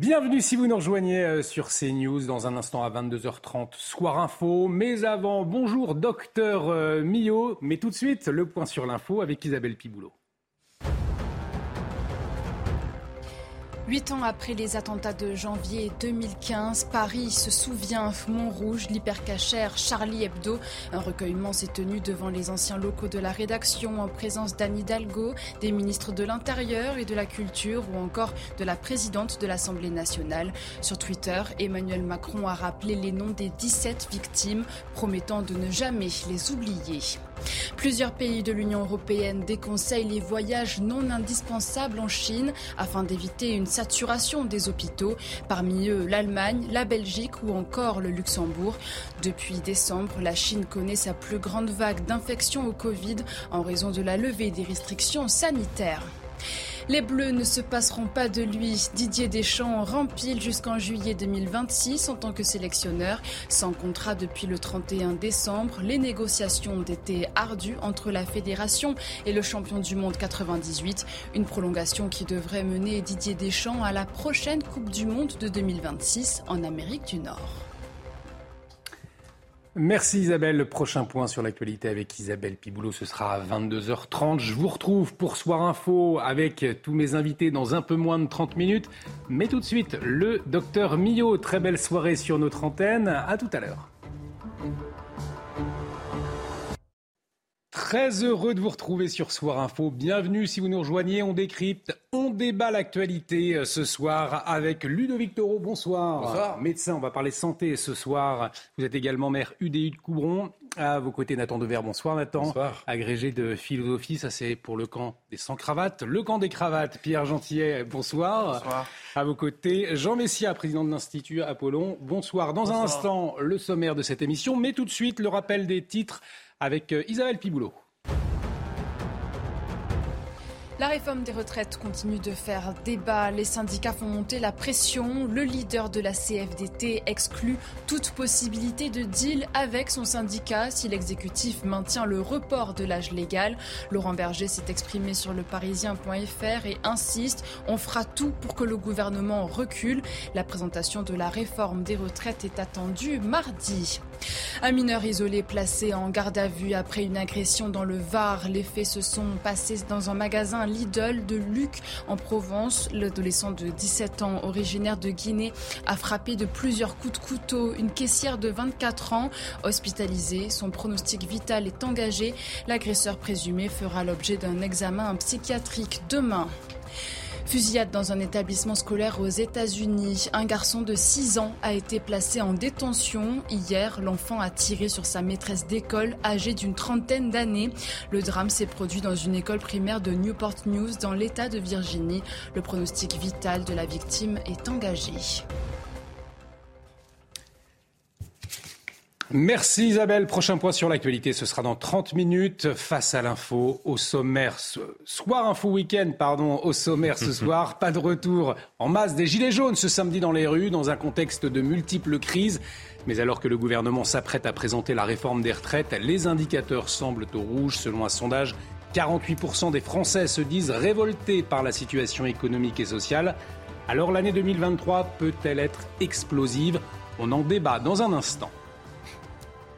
Bienvenue si vous nous rejoignez euh, sur CNews dans un instant à 22h30, Soir Info. Mais avant, bonjour docteur euh, Millot. Mais tout de suite, le point sur l'info avec Isabelle Piboulot. Huit ans après les attentats de janvier 2015, Paris se souvient, Montrouge, l'hypercachère, Charlie Hebdo. Un recueillement s'est tenu devant les anciens locaux de la rédaction en présence d'Anne Hidalgo, des ministres de l'Intérieur et de la Culture ou encore de la présidente de l'Assemblée nationale. Sur Twitter, Emmanuel Macron a rappelé les noms des 17 victimes, promettant de ne jamais les oublier. Plusieurs pays de l'Union européenne déconseillent les voyages non indispensables en Chine afin d'éviter une saturation des hôpitaux, parmi eux l'Allemagne, la Belgique ou encore le Luxembourg. Depuis décembre, la Chine connaît sa plus grande vague d'infections au Covid en raison de la levée des restrictions sanitaires. Les Bleus ne se passeront pas de lui. Didier Deschamps rempile jusqu'en juillet 2026 en tant que sélectionneur. Sans contrat depuis le 31 décembre, les négociations ont été ardues entre la fédération et le champion du monde 98. Une prolongation qui devrait mener Didier Deschamps à la prochaine Coupe du Monde de 2026 en Amérique du Nord. Merci Isabelle. Le prochain point sur l'actualité avec Isabelle Piboulot, ce sera à 22h30. Je vous retrouve pour Soir Info avec tous mes invités dans un peu moins de 30 minutes. Mais tout de suite, le docteur Millot. Très belle soirée sur notre antenne. À tout à l'heure. Très heureux de vous retrouver sur Soir Info. Bienvenue si vous nous rejoignez. On décrypte, on débat l'actualité euh, ce soir avec Ludovic Toro. Bonsoir. Bonsoir. Médecin, on va parler santé ce soir. Vous êtes également maire UDI de Coubron. À vos côtés, Nathan Dever. Bonsoir Nathan. Bonsoir. Agrégé de philosophie, ça c'est pour le camp des sans cravates. Le camp des cravates, Pierre Gentillet. Bonsoir. Bonsoir. À vos côtés, Jean Messia, président de l'Institut Apollon. Bonsoir. Dans un instant, le sommaire de cette émission. Mais tout de suite, le rappel des titres avec euh, Isabelle Piboulot. La réforme des retraites continue de faire débat. Les syndicats font monter la pression. Le leader de la CFDT exclut toute possibilité de deal avec son syndicat si l'exécutif maintient le report de l'âge légal. Laurent Berger s'est exprimé sur le parisien.fr et insiste on fera tout pour que le gouvernement recule. La présentation de la réforme des retraites est attendue mardi. Un mineur isolé placé en garde à vue après une agression dans le Var. Les faits se sont passés dans un magasin Lidl de Luc en Provence. L'adolescent de 17 ans, originaire de Guinée, a frappé de plusieurs coups de couteau une caissière de 24 ans hospitalisée. Son pronostic vital est engagé. L'agresseur présumé fera l'objet d'un examen psychiatrique demain. Fusillade dans un établissement scolaire aux États-Unis. Un garçon de 6 ans a été placé en détention. Hier, l'enfant a tiré sur sa maîtresse d'école âgée d'une trentaine d'années. Le drame s'est produit dans une école primaire de Newport News dans l'État de Virginie. Le pronostic vital de la victime est engagé. Merci Isabelle. Prochain point sur l'actualité, ce sera dans 30 minutes. Face à l'info, au sommaire, ce soir info week-end, pardon, au sommaire ce soir. Pas de retour en masse des gilets jaunes ce samedi dans les rues, dans un contexte de multiples crises. Mais alors que le gouvernement s'apprête à présenter la réforme des retraites, les indicateurs semblent au rouge. Selon un sondage, 48% des Français se disent révoltés par la situation économique et sociale. Alors l'année 2023 peut-elle être explosive? On en débat dans un instant.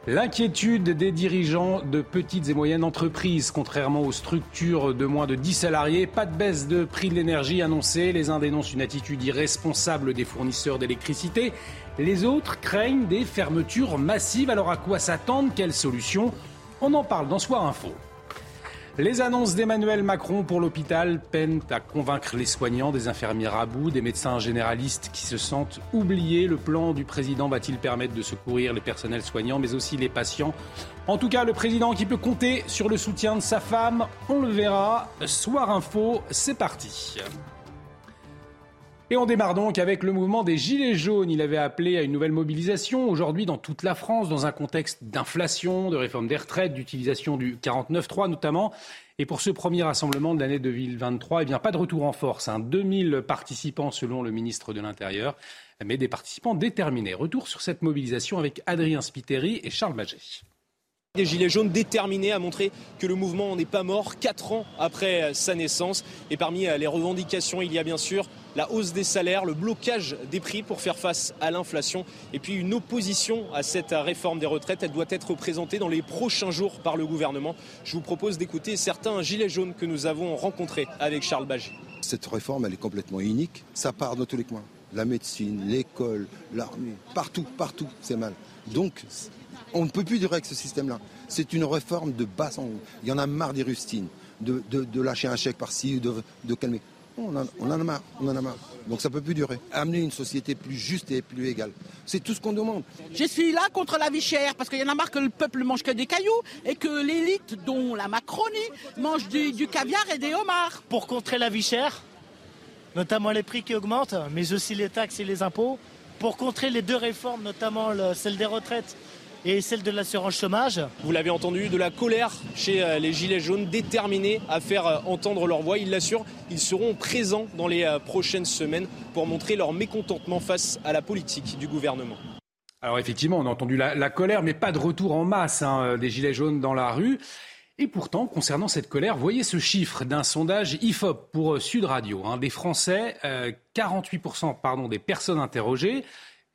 L'inquiétude des dirigeants de petites et moyennes entreprises, contrairement aux structures de moins de 10 salariés, pas de baisse de prix de l'énergie annoncée. Les uns dénoncent une attitude irresponsable des fournisseurs d'électricité. Les autres craignent des fermetures massives. Alors à quoi s'attendre? Quelles solutions On en parle dans Soir Info. Les annonces d'Emmanuel Macron pour l'hôpital peinent à convaincre les soignants, des infirmières à bout, des médecins généralistes qui se sentent oubliés. Le plan du président va-t-il permettre de secourir les personnels soignants, mais aussi les patients? En tout cas, le président qui peut compter sur le soutien de sa femme, on le verra. Soir Info, c'est parti. Et on démarre donc avec le mouvement des Gilets jaunes. Il avait appelé à une nouvelle mobilisation aujourd'hui dans toute la France, dans un contexte d'inflation, de réforme des retraites, d'utilisation du 49.3 notamment. Et pour ce premier rassemblement de l'année 2023, eh bien, pas de retour en force. Hein. 2000 participants selon le ministre de l'Intérieur, mais des participants déterminés. Retour sur cette mobilisation avec Adrien Spiteri et Charles Maget. Des Gilets jaunes déterminés à montrer que le mouvement n'est pas mort quatre ans après sa naissance. Et parmi les revendications, il y a bien sûr la hausse des salaires, le blocage des prix pour faire face à l'inflation et puis une opposition à cette réforme des retraites. Elle doit être présentée dans les prochains jours par le gouvernement. Je vous propose d'écouter certains Gilets jaunes que nous avons rencontrés avec Charles Bagy. Cette réforme, elle est complètement unique. Ça part de tous les coins. La médecine, l'école, l'armée, partout, partout, c'est mal. Donc, on ne peut plus durer avec ce système-là. C'est une réforme de bas en haut. Il y en a marre des rustines, de, lâcher un chèque par-ci, de, de calmer. On en, on en, a marre, on en a marre. Donc ça ne peut plus durer. Amener une société plus juste et plus égale. C'est tout ce qu'on demande. Je suis là contre la vie chère parce qu'il y en a marre que le peuple mange que des cailloux et que l'élite, dont la Macronie, mange du, du caviar et des homards. Pour contrer la vie chère, notamment les prix qui augmentent, mais aussi les taxes et les impôts, pour contrer les deux réformes, notamment celle des retraites et celle de l'assurance chômage. Vous l'avez entendu, de la colère chez euh, les Gilets jaunes, déterminés à faire euh, entendre leur voix. Ils l'assurent, ils seront présents dans les euh, prochaines semaines pour montrer leur mécontentement face à la politique du gouvernement. Alors effectivement, on a entendu la, colère, mais pas de retour en masse hein, des Gilets jaunes dans la rue. Et pourtant, concernant cette colère, voyez ce chiffre d'un sondage IFOP pour Sud Radio. Hein, des Français, 48% pardon, des personnes interrogées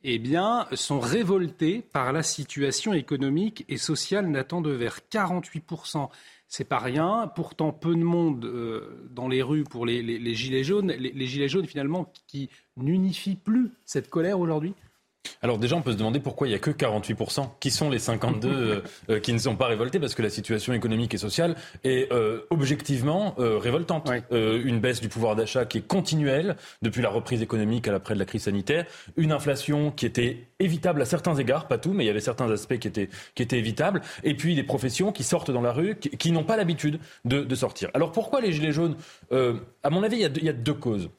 eh bien, sont révoltés par la situation économique et sociale Nathan vers 48%. C'est pas rien. Pourtant, peu de monde euh, dans les rues pour les, gilets jaunes. les, gilets jaunes, finalement, qui n'unifient plus cette colère aujourd'hui? Alors déjà, on peut se demander pourquoi il n'y a que 48%. Qui sont les 52 euh, euh, qui ne sont pas révoltés Parce que la situation économique et sociale est euh, objectivement révoltante. une baisse du pouvoir d'achat qui est continuelle depuis la reprise économique à l'après de la crise sanitaire. Une inflation qui était évitable à certains égards, pas tout, mais il y avait certains aspects qui étaient, qui étaient évitables. Et puis des professions qui sortent dans la rue, qui, n'ont pas l'habitude de, sortir. Alors pourquoi les Gilets jaunes À mon avis, il y a deux causes.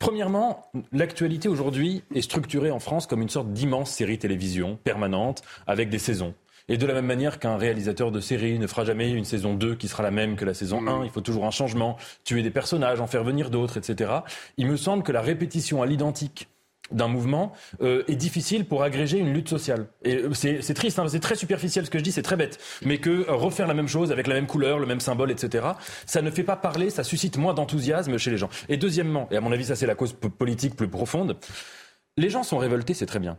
Premièrement, l'actualité aujourd'hui est structurée en France comme une sorte d'immense série télévision permanente avec des saisons. Et de la même manière qu'un réalisateur de série ne fera jamais une saison 2 qui sera la même que la saison 1, il faut toujours un changement, tuer des personnages, en faire venir d'autres, etc. Il me semble que la répétition à l'identique d'un mouvement euh, est difficile pour agréger une lutte sociale. Et euh, c'est triste, hein, c'est très superficiel ce que je dis, c'est très bête. Mais que euh, refaire la même chose avec la même couleur, le même symbole, etc., ça ne fait pas parler, ça suscite moins d'enthousiasme chez les gens. Et deuxièmement, et à mon avis ça c'est la cause politique plus profonde, les gens sont révoltés, c'est très bien.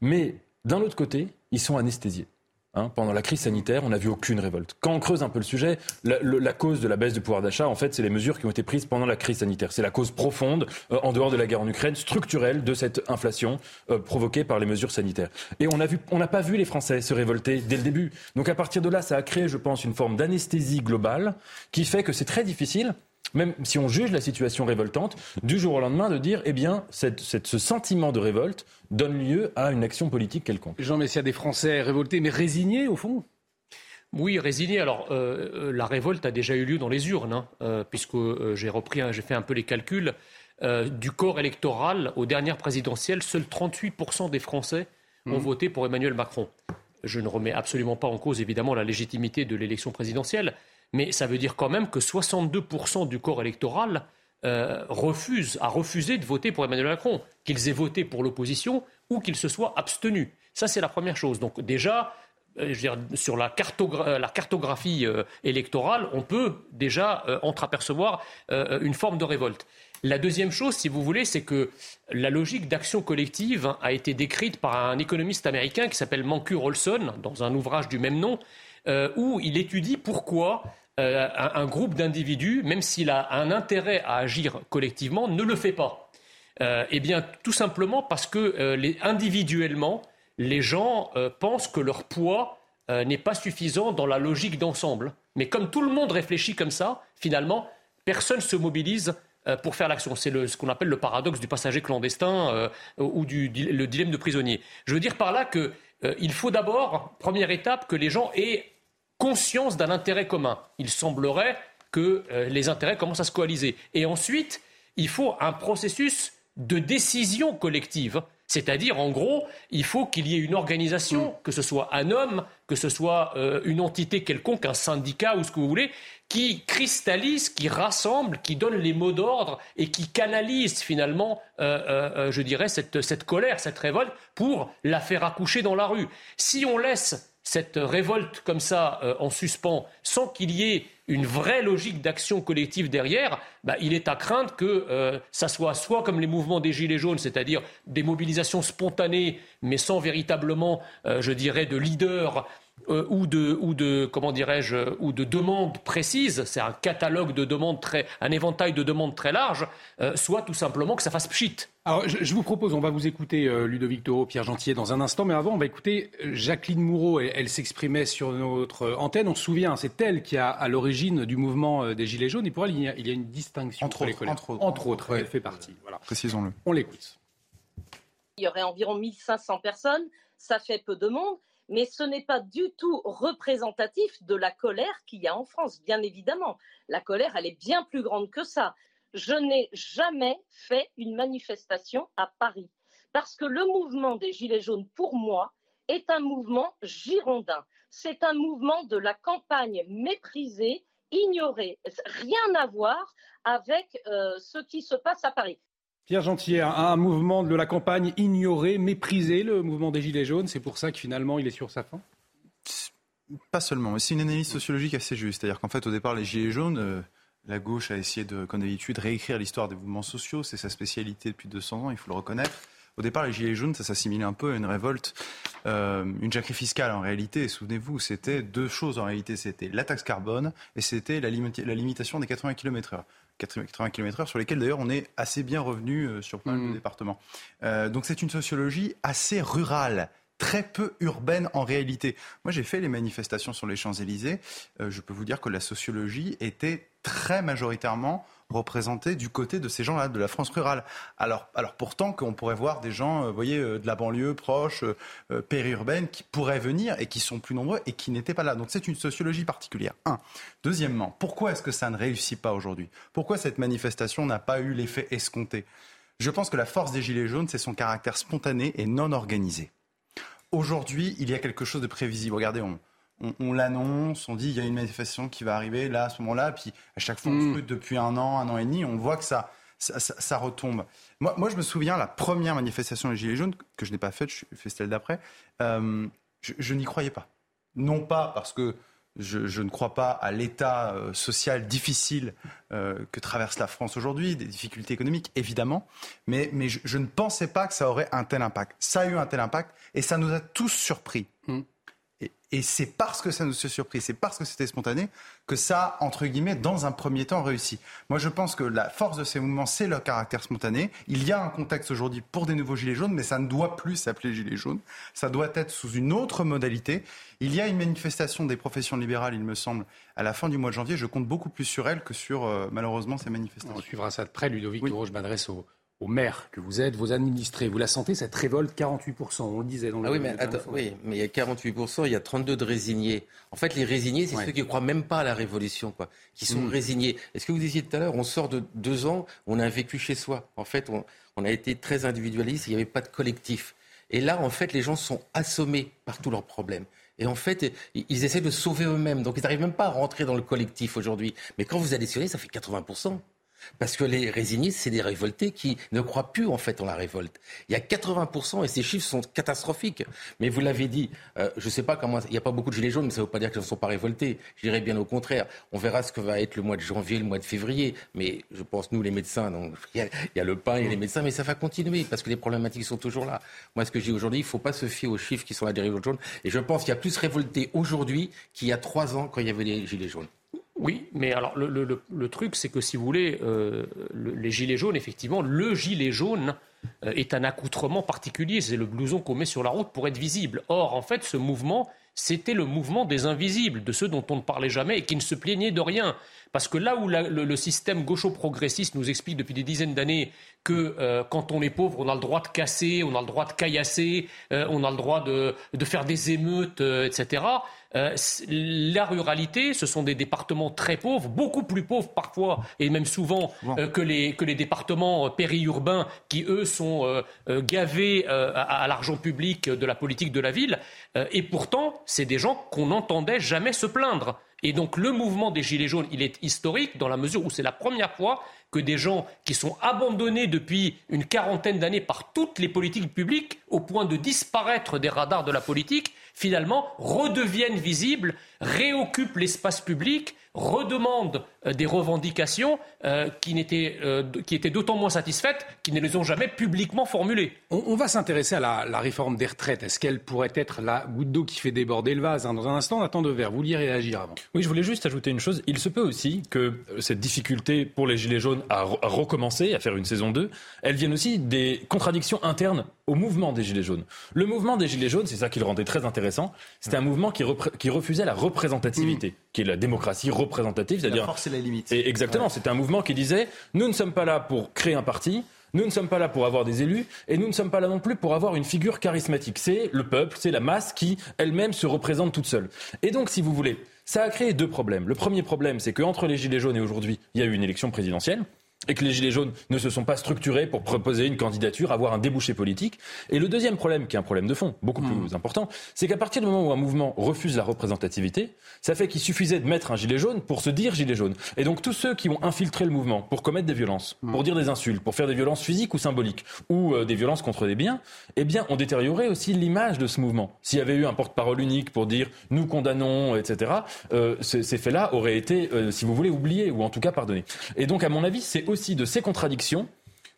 Mais d'un autre côté, ils sont anesthésiés. Hein, pendant la crise sanitaire, on n'a vu aucune révolte. Quand on creuse un peu le sujet, la, cause de la baisse du pouvoir d'achat, en fait, c'est les mesures qui ont été prises pendant la crise sanitaire. C'est la cause profonde, euh, en dehors de la guerre en Ukraine, structurelle de cette inflation euh, provoquée par les mesures sanitaires. Et on n'a pas vu les Français se révolter dès le début. Donc à partir de là, ça a créé, je pense, une forme d'anesthésie globale qui fait que c'est très difficile même si on juge la situation révoltante, du jour au lendemain de dire, eh bien, ce sentiment de révolte donne lieu à une action politique quelconque. Jean Messia, des Français révoltés, mais résignés au fond? Oui, résignés. Alors, euh, euh, la révolte a déjà eu lieu dans les urnes, hein, euh, puisque j'ai repris, j'ai fait un peu les calculs. du corps électoral aux dernières présidentielles, seuls 38% des Français ont mmh. voté pour Emmanuel Macron. Je ne remets absolument pas en cause, évidemment, la légitimité de l'élection présidentielle mais ça veut dire quand même que 62% du corps électoral euh, refuse, a refusé de voter pour Emmanuel Macron, qu'ils aient voté pour l'opposition ou qu'ils se soient abstenus. Ça, c'est la première chose. Donc déjà, euh, sur la, la cartographie euh, électorale, on peut déjà entreapercevoir une forme de révolte. La deuxième chose, si vous voulez, c'est que la logique d'action collective a été décrite par un économiste américain qui s'appelle Mancur Olson dans un ouvrage du même nom, où il étudie pourquoi euh, un, groupe d'individus, même s'il a un intérêt à agir collectivement, ne le fait pas. Euh, eh bien, tout simplement parce que euh, individuellement, les gens pensent que leur poids n'est pas suffisant dans la logique d'ensemble. Mais comme tout le monde réfléchit comme ça, finalement, personne ne se mobilise pour faire l'action. C'est ce qu'on appelle le paradoxe du passager clandestin ou du, le dilemme de prisonnier. Je veux dire par là que euh, faut d'abord, première étape, que les gens aient conscience d'un intérêt commun. Il semblerait que euh, les intérêts commencent à se coaliser. Et ensuite, il faut un processus de décision collective. C'est-à-dire, en gros, il faut qu'il y ait une organisation, mm. que ce soit un homme, que ce soit euh, une entité quelconque, un syndicat ou ce que vous voulez, qui cristallise, qui rassemble, qui donne les mots d'ordre et qui canalise finalement, je dirais, cette, cette colère, cette révolte pour la faire accoucher dans la rue. Si on laisse cette révolte comme ça euh, en suspens sans qu'il y ait une vraie logique d'action collective derrière, bah, il est à craindre que euh, ça soit soit comme les mouvements des Gilets jaunes, c'est-à-dire des mobilisations spontanées, mais sans véritablement, euh, je dirais, de leader euh, ou de, ou de comment dirais-je, ou de demandes précises, c'est un catalogue de demandes très, un éventail de demandes très large, euh, soit tout simplement que ça fasse pchit. Alors, je, vous propose, on va vous écouter, euh, Ludovic Toro, Pierre Gentier, dans un instant, mais avant, on va écouter Jacqueline Moureau. Elle, elle s'exprimait sur notre antenne. On se souvient, c'est elle qui a à l'origine du mouvement des Gilets jaunes. Et pour elle, il y a, une distinction entre, les Entre autres, entre autres elle fait partie. Voilà. Précisons-le. On l'écoute. Il y aurait environ 1500 personnes. Ça fait peu de monde mais ce n'est pas du tout représentatif de la colère qu'il y a en France, bien évidemment. La colère, elle est bien plus grande que ça. Je n'ai jamais fait une manifestation à Paris, parce que le mouvement des Gilets jaunes, pour moi, est un mouvement girondin. C'est un mouvement de la campagne méprisée, ignorée. Rien à voir avec euh, ce qui se passe à Paris. Pierre Gentier, un, mouvement de la campagne ignoré, méprisé, le mouvement des Gilets jaunes. C'est pour ça que finalement il est sur sa fin? Pas seulement, c'est une analyse sociologique assez juste. C'est-à-dire qu'en fait, au départ, les Gilets jaunes, euh, la gauche a essayé, de, comme d'habitude, réécrire l'histoire des mouvements sociaux. C'est sa spécialité depuis 200 ans, il faut le reconnaître. Au départ, les Gilets jaunes, ça s'assimilait un peu à une révolte, euh, une jacquerie fiscale en réalité. Souvenez-vous, c'était deux choses en réalité. C'était la taxe carbone et c'était la, la, limitation des 80 km/h. 80 km/h, sur lesquels d'ailleurs on est assez bien revenu euh, sur plein de mmh. départements. Euh, donc c'est une sociologie assez rurale très peu urbaine en réalité. Moi, j'ai fait les manifestations sur les Champs-Élysées. Euh, je peux vous dire que la sociologie était très majoritairement représentée du côté de ces gens-là, de la France rurale. Alors, alors pourtant qu'on pourrait voir des gens, euh, voyez, euh, de la banlieue proche, périurbaine, qui pourraient venir et qui sont plus nombreux et qui n'étaient pas là. Donc c'est une sociologie particulière. Un. Deuxièmement, pourquoi est-ce que ça ne réussit pas aujourd'hui? Pourquoi cette manifestation n'a pas eu l'effet escompté? Je pense que la force des Gilets jaunes, c'est son caractère spontané et non organisé aujourd'hui, il y a quelque chose de prévisible. Regardez, on, l'annonce, on dit il y a une manifestation qui va arriver là, à ce moment-là, puis à chaque fois, on mm. depuis un an, un an et demi, on voit que ça, ça, retombe. Moi, moi, je me souviens, la première manifestation des Gilets jaunes, que je n'ai pas faite, je fais celle d'après, euh, je n'y croyais pas. Non pas parce que je, ne crois pas à l'état euh, social difficile euh, que traverse la France aujourd'hui, des difficultés économiques, évidemment, mais, je, ne pensais pas que ça aurait un tel impact. Ça a eu un tel impact et ça nous a tous surpris. Mmh. Et c'est parce que ça nous a surpris, c'est parce que c'était spontané, que ça entre guillemets, dans un premier temps, réussi. Moi, je pense que la force de ces mouvements, c'est leur caractère spontané. Il y a un contexte aujourd'hui pour des nouveaux gilets jaunes, mais ça ne doit plus s'appeler gilets jaunes. Ça doit être sous une autre modalité. Il y a une manifestation des professions libérales, il me semble, à la fin du mois de janvier. Je compte beaucoup plus sur elle que sur, euh, malheureusement, ces manifestations. On suivra ça de près, Ludovic oui. Je m'adresse au, aux maires que vous êtes, vos administrés. Vous la sentez, cette révolte, 48%, on le disait dans le... Ah oui, mais, oui, mais il y a 48%, il y a 32 de résignés. En fait, les résignés, c'est ceux qui ne croient même pas à la révolution, quoi, qui sont mm. résignés. Est-ce que vous disiez tout à l'heure, on sort de deux ans, on a vécu chez soi. En fait, on, on a été très individualiste, il n'y avait pas de collectif. Et là, en fait, les gens sont assommés par tous leurs problèmes. Et en fait, ils essaient de sauver eux-mêmes. Donc, ils n'arrivent même pas à rentrer dans le collectif aujourd'hui. Mais quand vous additionnez, ça fait 80%. Parce que les résignés, c'est des révoltés qui ne croient plus en fait en la révolte. Il y a 80% et ces chiffres sont catastrophiques. Mais vous l'avez dit, euh, je ne sais pas comment. Il n'y a pas beaucoup de gilets jaunes, mais ça ne veut pas dire qu'ils ne sont pas révoltés. Je dirais bien au contraire. On verra ce que va être le mois de janvier, le mois de février. Mais je pense, nous, les médecins, il, y a, le pain, il y a les médecins, mais ça va continuer parce que les problématiques sont toujours là. Moi, ce que je dis aujourd'hui, il ne faut pas se fier aux chiffres qui sont là des révoltes jaunes. Et je pense qu'il y a plus révoltés aujourd'hui qu'il y a trois ans quand il y avait les gilets jaunes. Oui, mais alors le, truc, c'est que si vous voulez, euh, les gilets jaunes, effectivement, le gilet jaune euh, est un accoutrement particulier. C'est le blouson qu'on met sur la route pour être visible. Or, en fait, ce mouvement, c'était le mouvement des invisibles, de ceux dont on ne parlait jamais et qui ne se plaignaient de rien. Parce que là où le, système gaucho-progressiste nous explique depuis des dizaines d'années que euh, quand on est pauvre, on a le droit de casser, on a le droit de caillasser, on a le droit de, faire des émeutes, euh, la ruralité, ce sont des départements très pauvres, beaucoup plus pauvres parfois, et même souvent que, les, que les départements périurbains qui, eux, sont gavés à l'argent public de la politique de la ville. et pourtant, c'est des gens qu'on n'entendait jamais se plaindre. Et donc le mouvement des Gilets jaunes, il est historique dans la mesure où c'est la première fois que des gens qui sont abandonnés depuis une quarantaine d'années par toutes les politiques publiques, au point de disparaître des radars de la politique, finalement redeviennent visibles, réoccupent l'espace public redemandent euh, des revendications euh, qui, euh, qui, étaient d'autant moins satisfaites qu'ils ne les ont jamais publiquement formulées. On, va s'intéresser à la, réforme des retraites. Est-ce qu'elle pourrait être la goutte d'eau qui fait déborder le vase hein? Dans un instant, on attend de verre. Vous vouliez réagir avant Oui, je voulais juste ajouter une chose. Il se peut aussi que cette difficulté pour les Gilets jaunes à, à recommencer, à faire une saison 2, elle vienne aussi des contradictions internes au mouvement des Gilets jaunes. Le mouvement des Gilets jaunes, c'est ça qui le rendait très intéressant, c'était un mouvement qui, qui, refusait la représentativité, mmh. qui est la démocratie représentative, c'est-à-dire... La force et la limite. Et exactement, c'était un mouvement qui disait, nous ne sommes pas là pour créer un parti, nous ne sommes pas là pour avoir des élus et nous ne sommes pas là non plus pour avoir une figure charismatique. C'est le peuple, c'est la masse qui elle-même se représente toute seule. Et donc, si vous voulez, ça a créé deux problèmes. Le premier problème, c'est qu'entre les Gilets jaunes et aujourd'hui, il y a eu une élection présidentielle et que les Gilets jaunes ne se sont pas structurés pour proposer une candidature, avoir un débouché politique. Et le deuxième problème, qui est un problème de fond, beaucoup plus hmm. important, c'est qu'à partir du moment où un mouvement refuse la représentativité, ça fait qu'il suffisait de mettre un gilet jaune pour se dire gilet jaune. Et donc tous ceux qui ont infiltré le mouvement pour commettre des violences, hmm. pour dire des insultes, pour faire des violences physiques ou symboliques, ou euh, des violences contre des biens, eh bien ont détérioré aussi l'image de ce mouvement. S'il y avait eu un porte-parole unique pour dire nous condamnons, etc., euh, ces faits-là auraient été, euh, si vous voulez, oubliés ou en tout cas pardonnés. Et donc à mon avis, c'est aussi de ces contradictions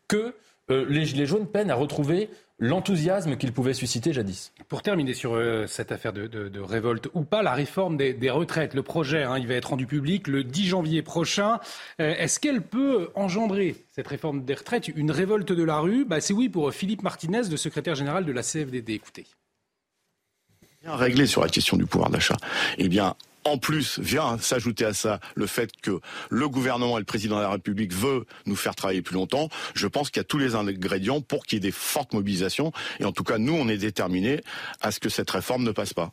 que euh, les Gilets jaunes peinent à retrouver l'enthousiasme qu'ils pouvaient susciter jadis. Pour terminer sur euh, cette affaire de, révolte ou pas, la réforme des, retraites, le projet, hein, il va être rendu public le 10 janvier prochain. Euh, est-ce qu'elle peut engendrer, cette réforme des retraites, une révolte de la rue? Bah, C'est oui pour Philippe Martinez, le secrétaire général de la CFDD. Écoutez. Régler sur la question du pouvoir d'achat. Eh bien, en plus, vient s'ajouter à ça le fait que le gouvernement et le président de la République veut nous faire travailler plus longtemps. Je pense qu'il y a tous les ingrédients pour qu'il y ait des fortes mobilisations. Et en tout cas, nous, on est déterminés à ce que cette réforme ne passe pas.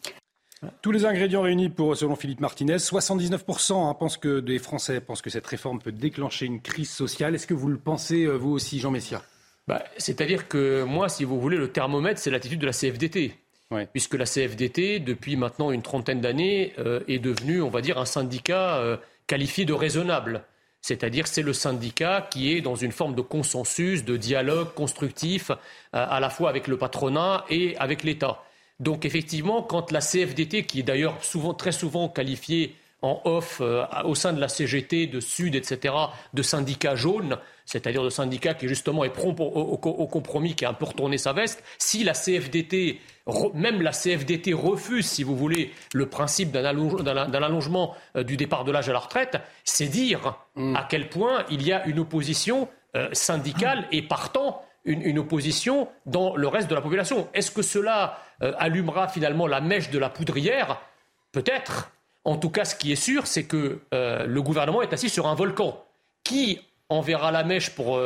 Tous les ingrédients réunis pour, selon Philippe Martinez, 79% hein, pensent que des Français pensent que cette réforme peut déclencher une crise sociale. Est-ce que vous le pensez, euh, vous aussi, Jean Messia? Bah, C'est-à-dire que moi, si vous voulez, le thermomètre, c'est l'attitude de la CFDT puisque la CFDT, depuis maintenant une trentaine d'années, euh, est devenue, on va dire, un syndicat euh, qualifié de raisonnable. C'est-à-dire c'est le syndicat qui est dans une forme de consensus, de dialogue constructif, euh, à la fois avec le patronat et avec l'État. Donc effectivement, quand la CFDT, qui est d'ailleurs très souvent qualifiée en off au sein de la CGT, de Sud, etc., de syndicat jaune, c'est-à-dire de syndicat qui justement est prompt au, compromis, qui a un peu retourné sa veste, si la CFDT même la CFDT refuse, si vous voulez, le principe d'un allongement euh, du départ de l'âge à la retraite, c'est dire mm. à quel point il y a une opposition euh, syndicale et partant une, opposition dans le reste de la population. Est-ce que cela euh, allumera finalement la mèche de la poudrière? Peut-être. En tout cas, ce qui est sûr, c'est que le gouvernement est assis sur un volcan. Qui enverra la mèche pour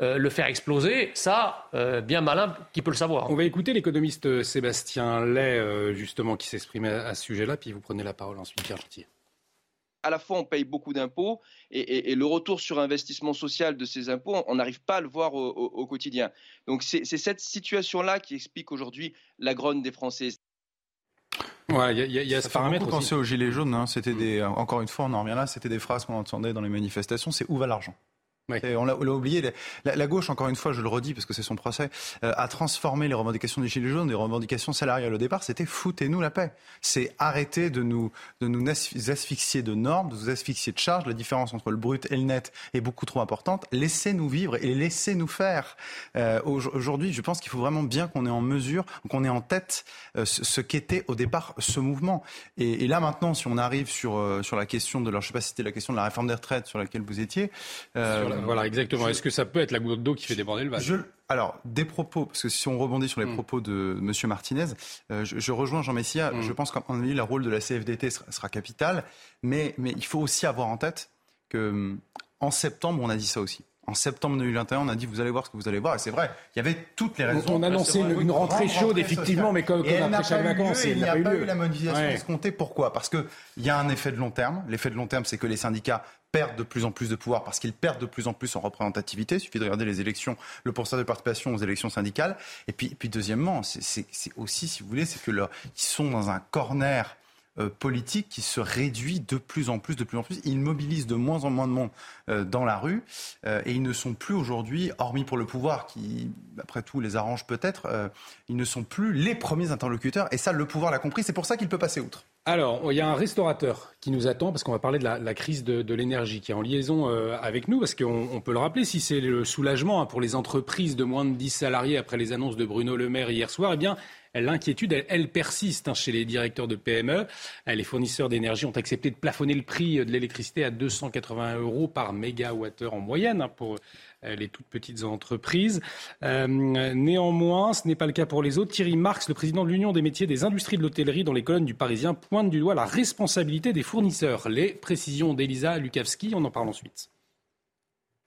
euh, le faire exploser, ça, euh, bien malin qui peut le savoir. On va écouter l'économiste euh, Sébastien Lay, justement, qui s'exprimait à ce sujet-là, puis vous prenez la parole ensuite, Pierre à la fois on paye beaucoup d'impôts et, le retour sur investissement social de ces impôts, on n'arrive pas à le voir au, quotidien. Donc c'est cette situation-là qui explique aujourd'hui la grogne des Français. il y a, ce paramètre penser aux gilets jaunes. Hein. c'était des, encore une fois, on en revient là. C'était des phrases qu'on entendait dans les manifestations. C'est où va l'argent? On l'a oublié. La, gauche, encore une fois, je le redis parce que c'est son procès, euh, a transformé les revendications des Gilets jaunes, des revendications salariales au départ. C'était foutez-nous la paix. C'est arrêter de nous, de nous asphyxier de normes, de nous asphyxier de charges. La différence entre le brut et le net est beaucoup trop importante. Laissez-nous vivre et laissez-nous faire. Euh, aujourd'hui, je pense qu'il faut vraiment bien qu'on ait en mesure, qu'on ait en tête euh, ce, qu'était au départ ce mouvement. Et, là maintenant, si on arrive sur, sur la question de, leur, je sais pas si c'était la question de la réforme des retraites sur laquelle vous étiez. Sur voilà, exactement. Est-ce que ça peut être la goutte d'eau qui fait déborder le vase Alors, des propos, parce que si on rebondit sur les mm. propos de M. Martinez, euh, je, rejoins Jean Messia. Mm. Je pense qu'en mon avis, le rôle de la CFDT sera, capital. Mais, mais il faut aussi avoir en tête que en septembre, on a dit ça aussi. En septembre 2021, on a dit vous allez voir ce que vous allez voir. Et c'est vrai, il y avait toutes les raisons. On, a annoncé une, rentrée chaude, effectivement, mais comme, après chaque vacances, il n'y a, pas eu, la mobilisation escomptée. Pourquoi? Parce qu'il y a un effet de long terme. L'effet de long terme, c'est que les syndicats perdent de plus en plus de pouvoir parce qu'ils perdent de plus en plus en représentativité. Il suffit de regarder les élections, le pourcentage de participation aux élections syndicales. Et puis, puis deuxièmement, c'est aussi, si vous voulez, c'est que ils sont dans un corner euh, politique qui se réduit de plus en plus, de plus en plus. Ils mobilisent de moins en moins de monde euh, dans la rue euh, et ils ne sont plus aujourd'hui, hormis pour le pouvoir qui, après tout, les arrange peut-être, ils ne sont plus les premiers interlocuteurs. Et ça, le pouvoir l'a compris. C'est pour ça qu'il peut passer outre. Alors, il y a un restaurateur qui nous attend parce qu'on va parler de la, crise de, l'énergie qui est en liaison avec nous parce qu'on peut le rappeler, si c'est le soulagement hein, pour les entreprises de moins de 10 salariés après les annonces de Bruno Le Maire hier soir, eh bien, L'inquiétude, elle, persiste hein, chez les directeurs de PME. Les fournisseurs d'énergie ont accepté de plafonner le prix de l'électricité à 280 euros par mégawattheure en moyenne hein, pour euh, les toutes petites entreprises. Euh, néanmoins, ce n'est pas le cas pour les autres. Thierry Marx, le président de l'Union des métiers des industries de l'hôtellerie dans les colonnes du Parisien, pointe du doigt la responsabilité des fournisseurs. Les précisions d'Elisa Lukavski, on en parle ensuite.